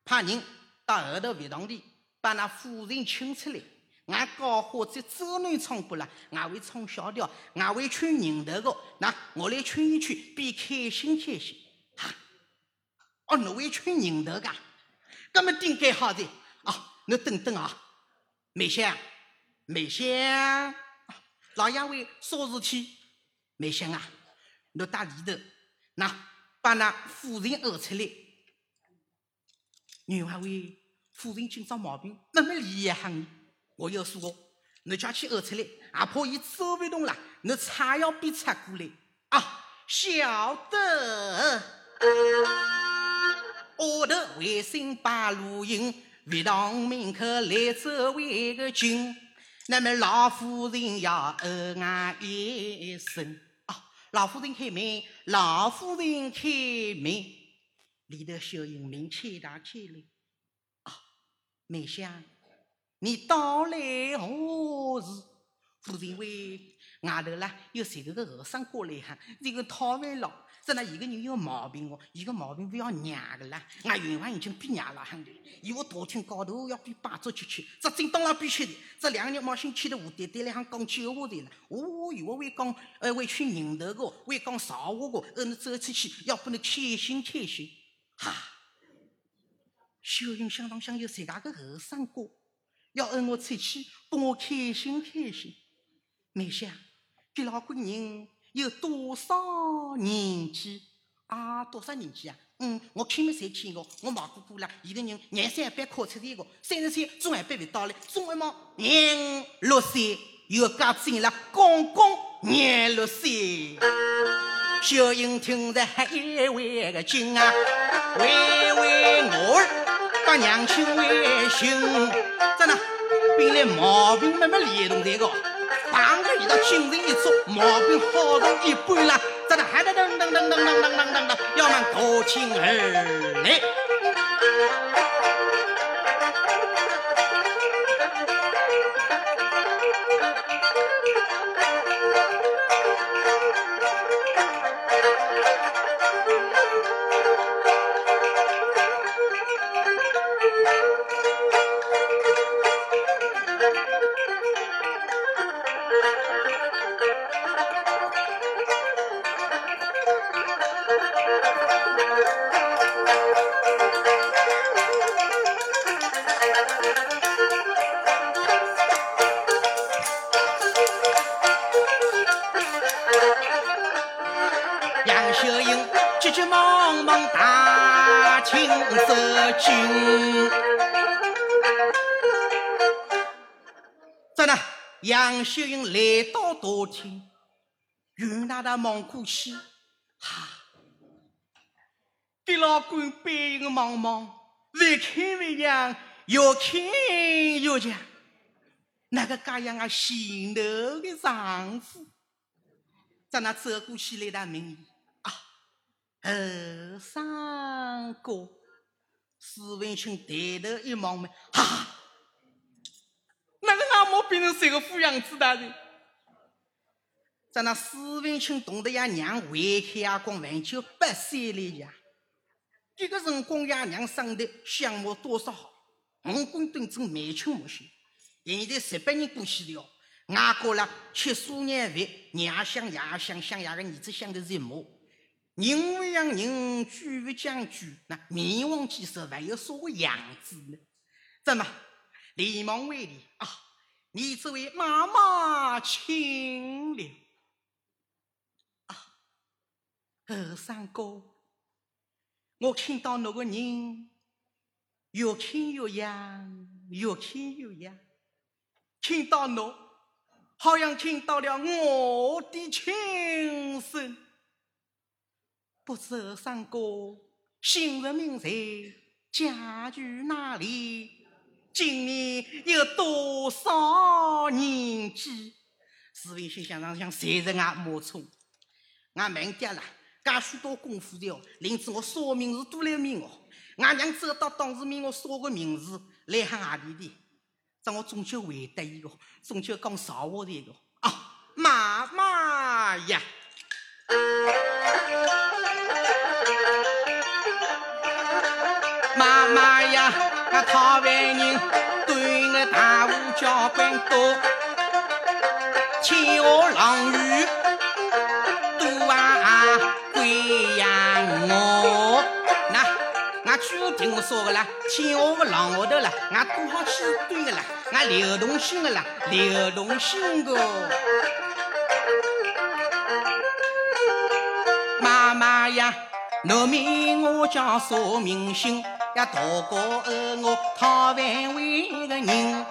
派人到后头学堂里把那夫人请出来，俺搞好这周南唱不啦，俺会唱小调，俺会吹人头的，那我来吹一吹，比开心开心。哈哦，侬会吹人头噶？搿么顶该好的啊！侬等等啊，梅香，梅香，老杨为啥事体？梅香啊，侬到里头，那把那夫人讹出来。女娃为夫人今朝毛病那么厉害？我要说，侬叫去讹出来，也怕伊走不动了，侬插要逼插过来啊！晓得。下头卫生把路引，学堂门口来走一个军。那么老夫人要恩俺一声，啊，老夫人开门，老夫人开门，里头小人门开大开了，啊，梅香，你到来何时？夫人为外头啦，有谁个个和尚过来哈？这个讨饭了。这那一个人有毛病哦，一个毛病不要娘的啦。俺云华已经比娘了很的，以我大厅高头要比八桌去去，这真当然必须的。这两个人毛心气的无爹爹来还讲酒话的了。哦哟，我会讲，呃，会吹人头个，会讲少话个，呃，你走出去要不能开心开心。哈，小云想当想有自家个后生哥，要摁我出去，帮我开心开心。没想，这老个人。有多少年纪？啊，多少年纪啊？嗯，我看没才看过，我毛姑姑啦，一个人廿三班考出来个，三十岁中二班未到嘞，中二毛廿六岁，又加进了刚刚廿六岁。小英听着还一位个劲啊，喂喂我儿，把娘亲微信，真的，本来毛病慢慢连动这个，这精神一足，毛病好上一半了。真的还噔噔噔噔噔噔噔噔噔，要么多情儿来。杨秀英来到大厅，与那的忙过去，哈，给老官背影茫茫，越看越像，越看越像那个这样啊心头的丈夫，在那走过去来，他问啊，二三哥，史文清抬头一望嘛，哈。那个阿嬷变成谁个富样子大人？在那史文清懂得呀，娘为开阿公晚就八岁了呀。这个辰光呀，娘生的相貌多少好，五官端正，眉清目秀。现在十八年过去了，阿哥了吃素年饭，娘想爷想想爷个儿子想的是一模。人不像人，句不讲句，那面黄肌瘦，还有啥个样子呢？怎么？连忙为礼啊！你这位妈妈请了啊！二三哥，我看到那个人越看越像，越看越像。看到侬，好像听到了我的亲声。不知二三哥姓甚名谁，家住哪里？今年有多少年纪？史文新想上想，谁是俺母聪？俺慢点了，干许多功夫的哦。临子我说名字都来名哦。俺娘走到当时命我说个名字来喊阿弟弟，这我终究回答一个，终究讲实话的一个啊，妈妈呀！呀！那讨饭人端个大壶交关多，千河浪雨多啊贵呀我。那俺句话听我说个啦，千河个浪下头啦，俺多好去端个啦，俺流动性个啦，流动性个。妈妈呀，农民我叫说明星。呀，大哥我讨饭为个人，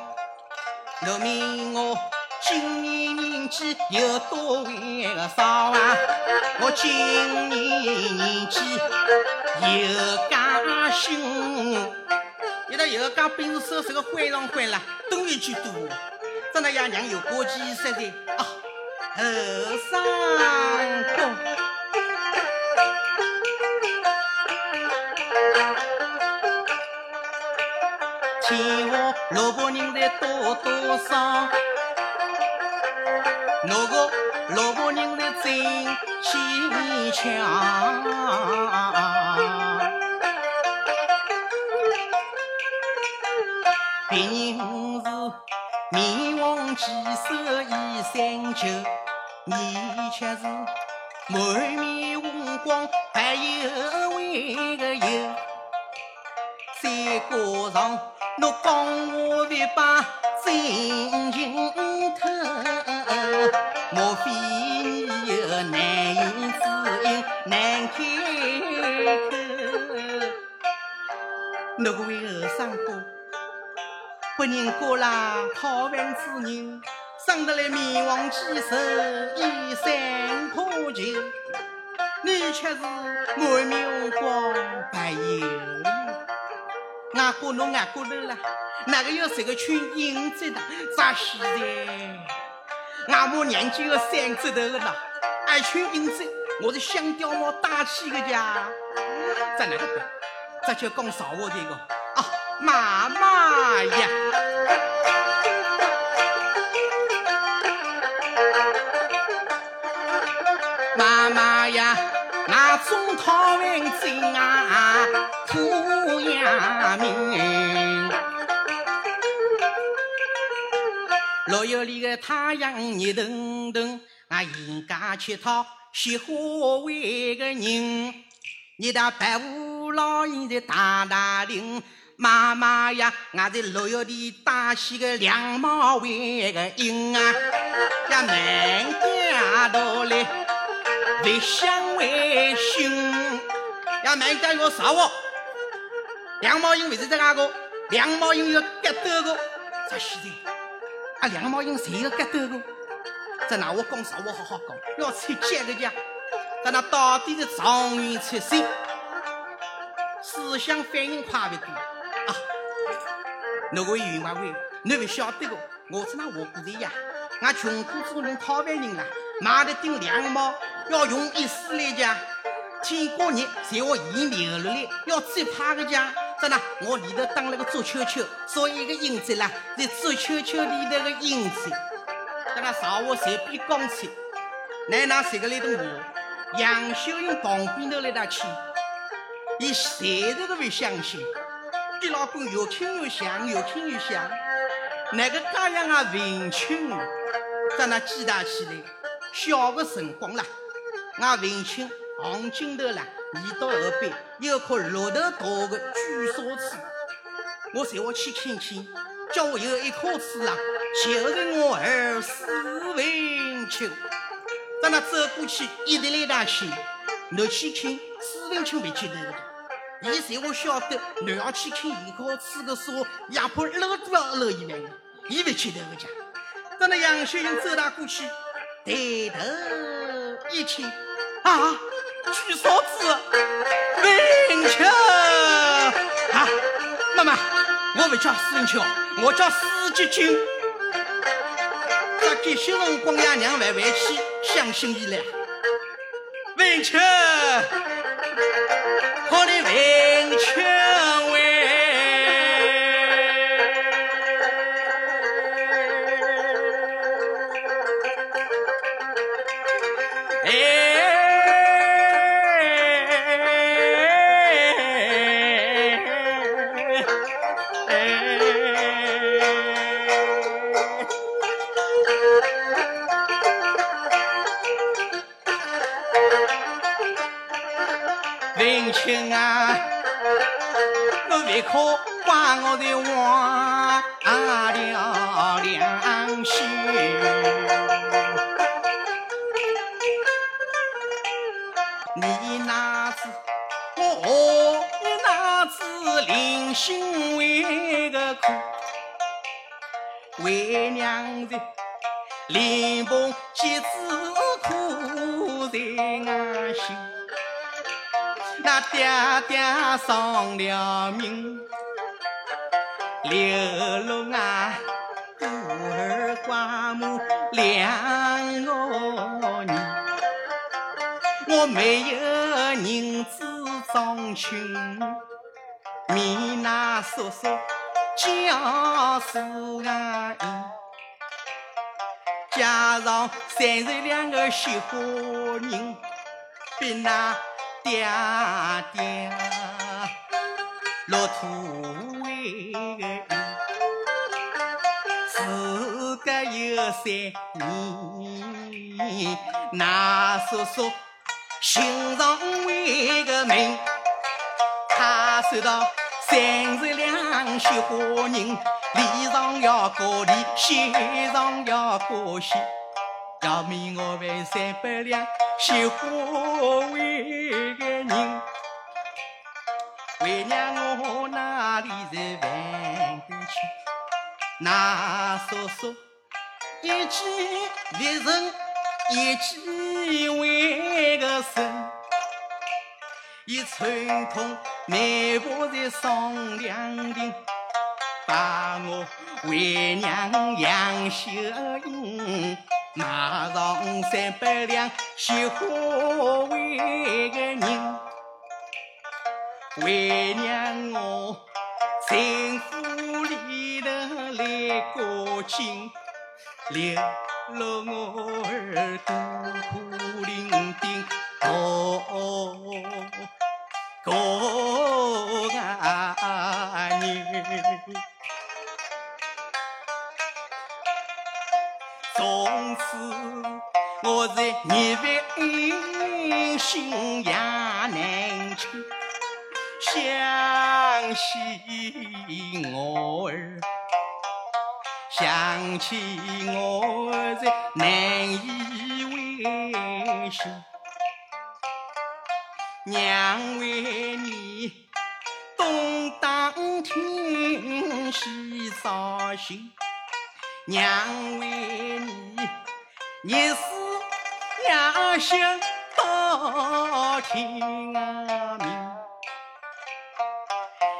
农民我今年年纪有多为个少啊？我今年年纪又加薪，一个又讲本事收拾个欢上欢了，等于句多。真的爷娘有过继实在啊，后生哥。天下萝卜人在多多少？那个萝卜人在真坚强。别人是面黄肌瘦衣衫旧，你却是满面红光还有为个有，再加上。侬讲我别把真情透。莫非你有难言之。隐难开口？那位后生哥，不认过啦，讨饭之。人，生得来面黄肌瘦，衣衫破旧，你却是满面光，白油。外过侬外过头了，哪个要这个穿银子的？咋现在？俺母娘就要三指头的了，爱穿银子，我是香雕毛打起个家。在哪个？这就讲上我这个啊，妈妈呀，中讨饭真啊，苦呀命。六月里的太阳热腾腾，俺应该去讨雪花味个人。你的白雾老鹰在大大林，妈妈呀，俺在六月里打起个两毛为个鹰啊，呀满家到来，不想为心，呀满家要杀我，两毛鹰为啥在那个？两毛鹰要格斗个，咋现在？啊，两毛鹰谁个格斗个？在那我讲啥？我好好讲，要出结个家，在那到底是状元出身，思想反应快不多啊！那位员外会，你不晓得个？我是那我古人呀，俺穷苦做人讨饭人啦，买了顶两毛，要用一世来讲，天过热才我一流落来，要最怕个讲。在那，我里头当了个足球球，所以个银子啦，在足球球里头个银子，在那上午随便讲起，奶奶谁个来动我？杨秀英旁边头来搭去，伊谁都不相信，你老公越听越像，越听越像，那个家样啊文清，在那记大起来，小个辰光啦，俺文清行镜头啦。一到后背有棵绿头大的巨树枝，我随我去看看，叫我有一棵树啦，就是我儿史文清。在那走过去，一直来打去，你去看史文清没记得的。伊随我晓得，你要去看一棵树的树，也怕漏都要漏一万个，伊不记得个家。在那杨秀英走大过去，抬头一看，啊！举嫂子，文秋啊，妈妈，我不叫孙秋，我叫史吉军。这给些辰光呀，娘万万去相信伊了。文秋，好的文秋怪我了良心，你哪知我哪知临心为个苦，为娘的临盆结子苦在俺心。那爹爹丧了命，留了俺孤儿寡母两个人，我没有人子长亲，米那叔叔家是俺因，加上三十两个小花人，比那。爹爹，落土三年，那叔叔心上为个命，他收到三十两雪花银，脸上要过脸，心上要过心。要命我为三百两绣花为个人，为娘我哪里是还得起？那叔叔一记别人，一记为个身，一寸痛难过在上两锭，把我为娘养秀英。马上三百两绣花为个人，为娘我幸福里头来过亲，留了我儿孤苦伶仃哦个阿女。从此我在日饭心也难吃，想起我儿，想起我在难以为心，娘为你东打听西操心。娘为你，日思夜想到天明。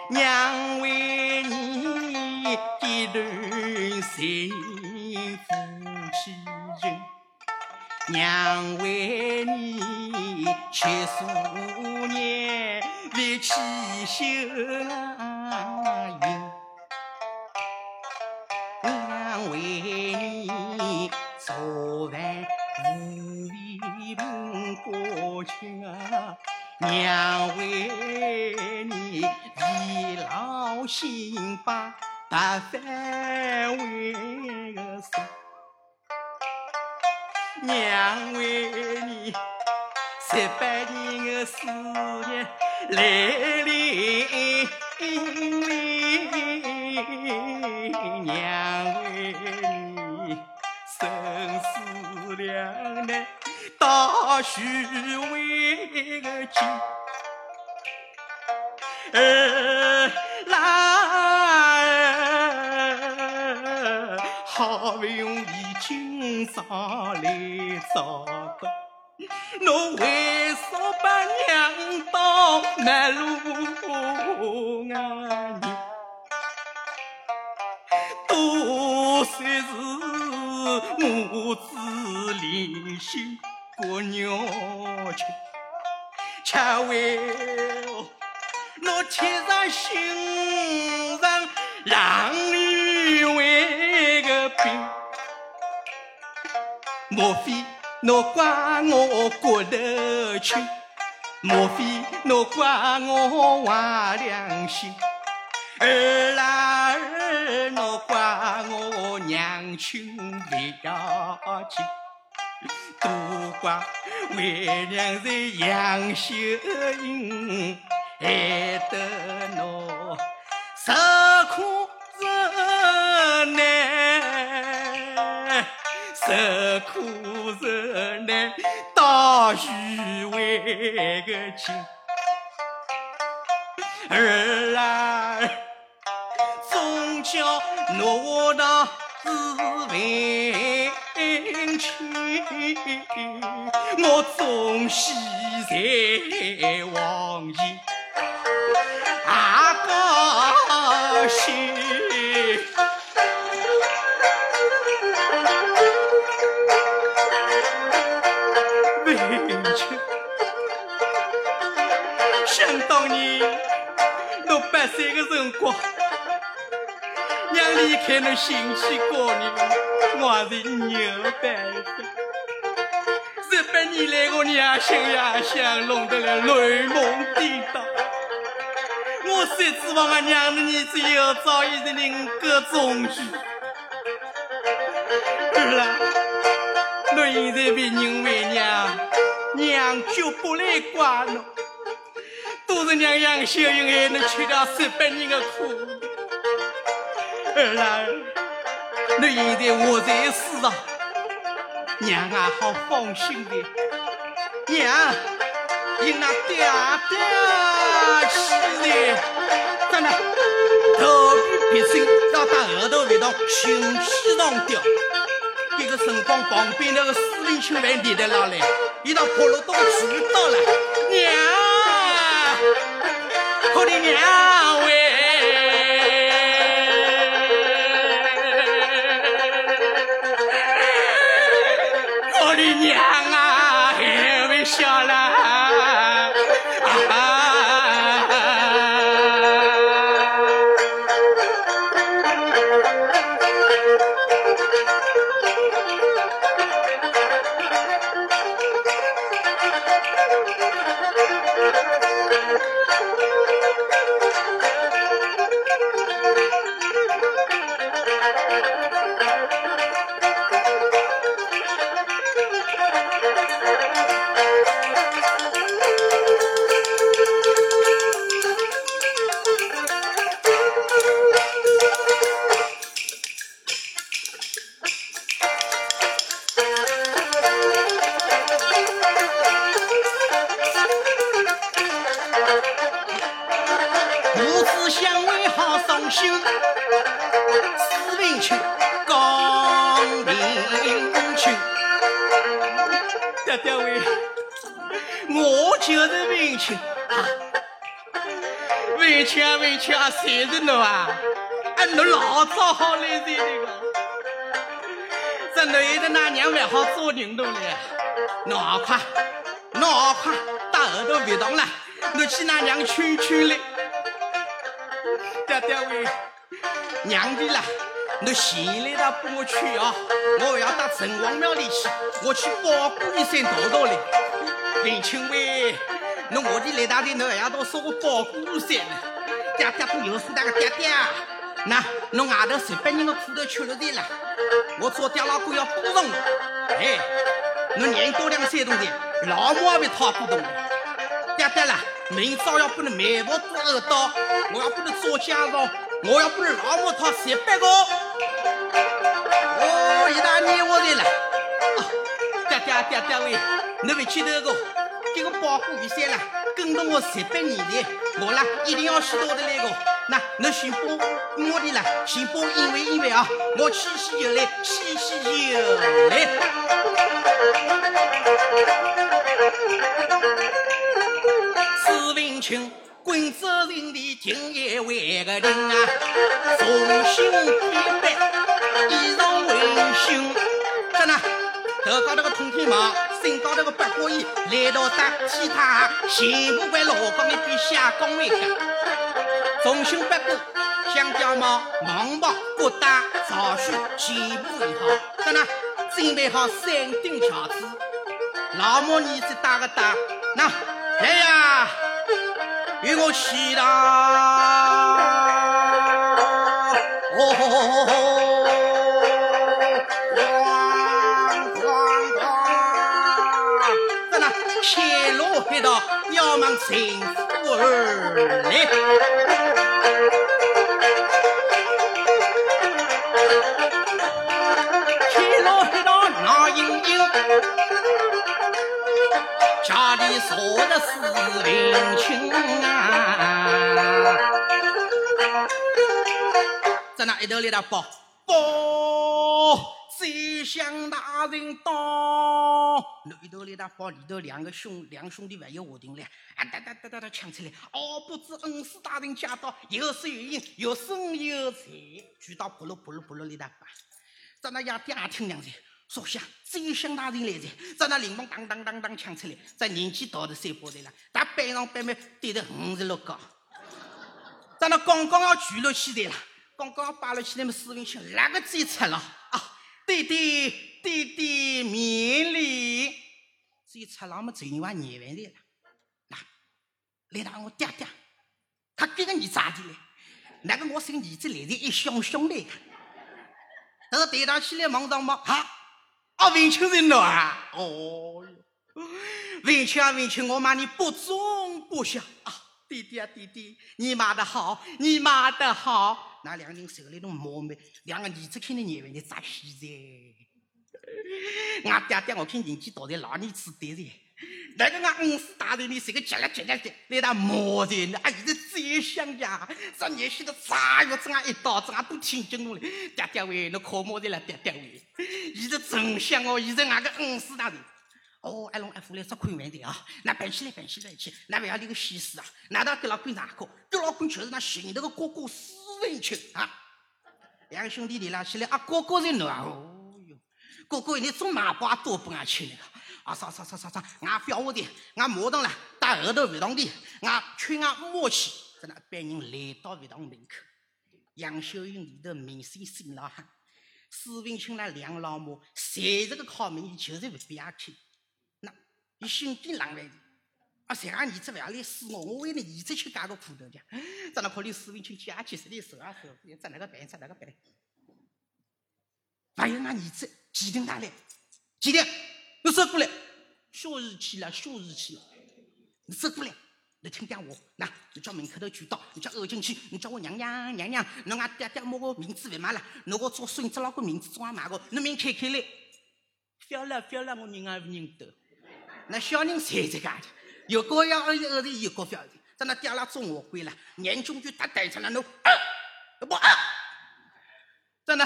娘为段幸福气情，娘为你七数年为七修啊为你做饭无为凭国情啊，娘为你一劳心把白饭为个送，娘为你十八年的思念来临。娘为你生死两难，大许为个亲，儿来好不容易今朝来找到，侬为啥把娘当卖路啊？多算是母子连心过娘亲，恰为我贴上心上让莫非侬怪我骨头轻？莫非侬怪我坏良心？儿啦儿，侬怪我娘亲不要紧，都怪为娘在杨秀英，害得侬受苦受难，受苦受难，到许为个亲，儿啊。叫我的自为亲，我总喜在往前，想当年我八岁的辰光。娘离开那新妻高人，我是牛办法。十八年来，我娘心也想弄得来乱梦颠倒。我虽指望俺娘的儿子有朝一日能够中举，儿啊，侬现在被人为娘，娘就不来怪侬。都是娘杨秀英还能吃了十八年的苦。儿，侬现在活在世上，娘啊，好放心的，娘，你那爹爹起来，真的头皮别亲，要到后头味道新气上吊。这个辰光旁边那个司令亲来立得上来，一到破路都知道了，娘，可怜娘喂。好做人头嘞。侬好快，侬好快，到后头别动了，侬去那娘劝劝来。爹爹喂，娘的啦，侬现在他帮我劝啊，我要到城隍庙里去，我去保过一声道道嘞。林清喂，侬我的来大的，侬还要到说我保过一声呢。爹爹不又是那个爹爹，那侬外头十八人的苦头吃了的了，我做爹老倌要补偿侬。哎，侬年多两三多的，老母也会讨不动。爹爹啦，明早要不能媒婆做二刀，我要不能做家长，我要不能老母讨十八个。哦，一大年我来了。爹爹爹爹喂，侬别去那个，给我保护一下了。跟着我十八年的，我啦一定要洗到的那个。那侬先帮我的啦，先帮因为因为啊，我去洗就来，去洗就来。史文清，滚责任的敬业为个人啊，重新编班，衣裳温馨，真的。头高头个通天帽，身高头个八卦衣，来到搭其他全部为老公一边下岗位的。重新八卦，香蕉帽、毛帽、各戴朝靴，全部一好。得呢，准备好三顶轿子，老母儿子打个打，那来呀，与我去啦！要忙幸福而来，你说的是林清啊，在那一头里头报报。宰相大人到，楼头里头把里头两个兄两兄弟还有话定了，啊哒哒哒哒哒抢出来，哦不知恩师大人驾到，有是有应，有生有财，举到扑噜扑噜扑噜里头吧。在那丫爹听娘子说下，宰相大人来着，在那铃铛当当当当抢出来，在年纪大的三胞胎了，他背上背面对着五十六个，在那刚刚要举了起来了，刚刚摆了起来么？史文清那个嘴出了。啊弟弟，弟弟，免礼。这出郎么，最人话廿万的了。那来到我爹爹，他这个你咋的嘞？那个我是个儿子来的，一箱箱的。这个抬上起来，忙上忙，哈，啊，文清人了啊！哦哟，文清啊，文清，我骂你不忠不孝啊！弟弟啊，弟弟，你骂得好，你骂得好。那两个人手里都摸没，两个儿子看的眼睛里扎起在。俺爹爹，我看年纪大的老年痴呆的。那个俺五四大人的是个急了急了急，来打磨人的，啊！现在再想呀，这年轻的咋月子俺一刀子俺都听进了。爹爹喂，那可磨的了，爹爹喂。现在真想哦，现在俺个五四大人，哦，阿龙阿虎来做看完的啊，那办起来办起来去，那不要那个西施啊，难道给老公哪个？给老公就是那寻那个哥哥施文清啊。两个兄弟连了起来，啊，哥哥在哪？哦，哥哥你做马包多不俺吃那个。啊，啥啥啥啥啥，俺表我的，俺马上了，到后头食堂的，俺劝俺默契，在那班人来到食堂门口，杨秀英里头明显心老汉，史文清那两老母，谁这个考门，就是不别去，那你心底狼来的，啊，谁俺儿子不要来死我，我为了儿子去干个苦头的，在那考虑史文清家去实的手啊手，在那个办，在那个办，还有俺儿子几点打来？几点？你说过来，小日气了，小日气了。你说过来，你听讲我，那你叫门口头去到，你叫二进去，你叫我娘娘娘娘，侬俺爹爹摸个名字不骂了，侬个做孙子老个名字做俺妈个，侬明开开来，不要了不要了，我人也不认得。那小人才这个的，有个要二二的有个不要的，在那爹拉做我归了，年终就打带上了侬，不啊，在那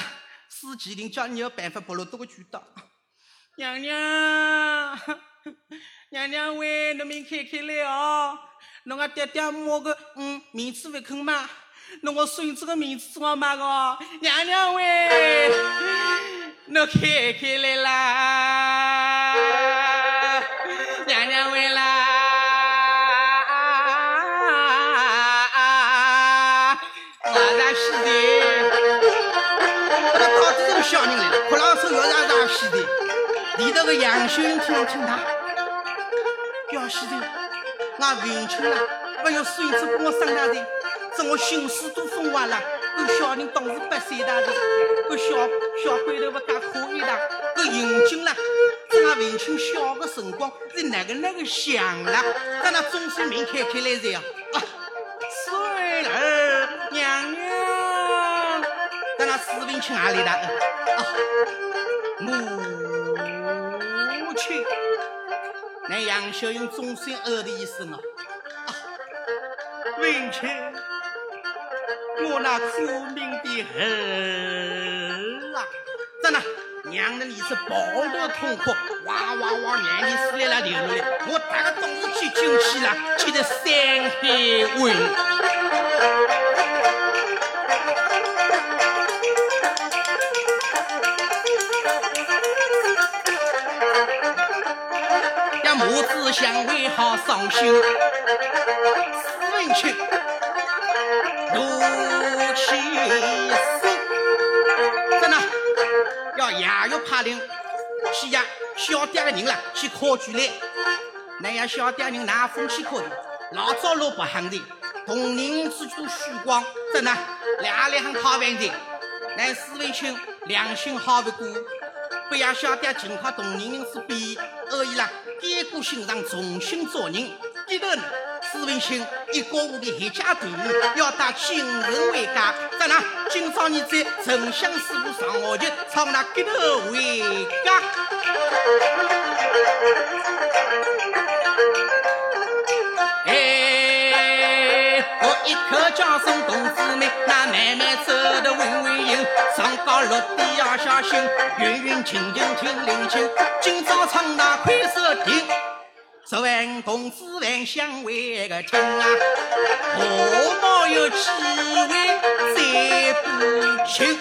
司机令叫你有办法跑了多个渠道。娘娘，娘娘喂，侬明开开来哦！侬个爹爹摸个嗯名字不肯吗？侬个孙子个名字怎么嘛个？娘娘喂，侬开开来啦！说要让上西的。里头个杨秀英听听他，表西头，俺文清了，不要孙子给我生大的，这我心思都疯坏了。个小人当时八岁大的，个小小鬼头不干可以的，个眼睛了，这俺文清小的辰光是哪个那个想了，在那终身名开开来着啊！孙儿娘娘，在那史文清哪里的？啊，母亲。那杨秀英终身哦的一声啊，文清，我那苦命的儿啊！真的，娘的你是抱头痛哭，哇哇哇，眼泪水来了流落来，我大个东西去进去了，气得山海问。我只想为好伤心，史文清怒气生，真的要夜月派令去呀小爹的人了去考举来，那呀小爹人拿风气考的，老早路不行的，同人之都虚光，真的两两行讨饭的，那史文清良心好不过。不要晓得，尽靠同龄人是比而已啦。改过心肠，重新做人。记得呢，史文清一个屋的一家团圆，要带亲人回家。当然，今朝你在城乡师傅上学就唱那街头回家。我一口叫声同志们，那慢慢走的稳稳赢，上高落地。要小心，云云清清听林青，今朝唱那快手听，十万同志万相为个听啊，何毛有几位再不清？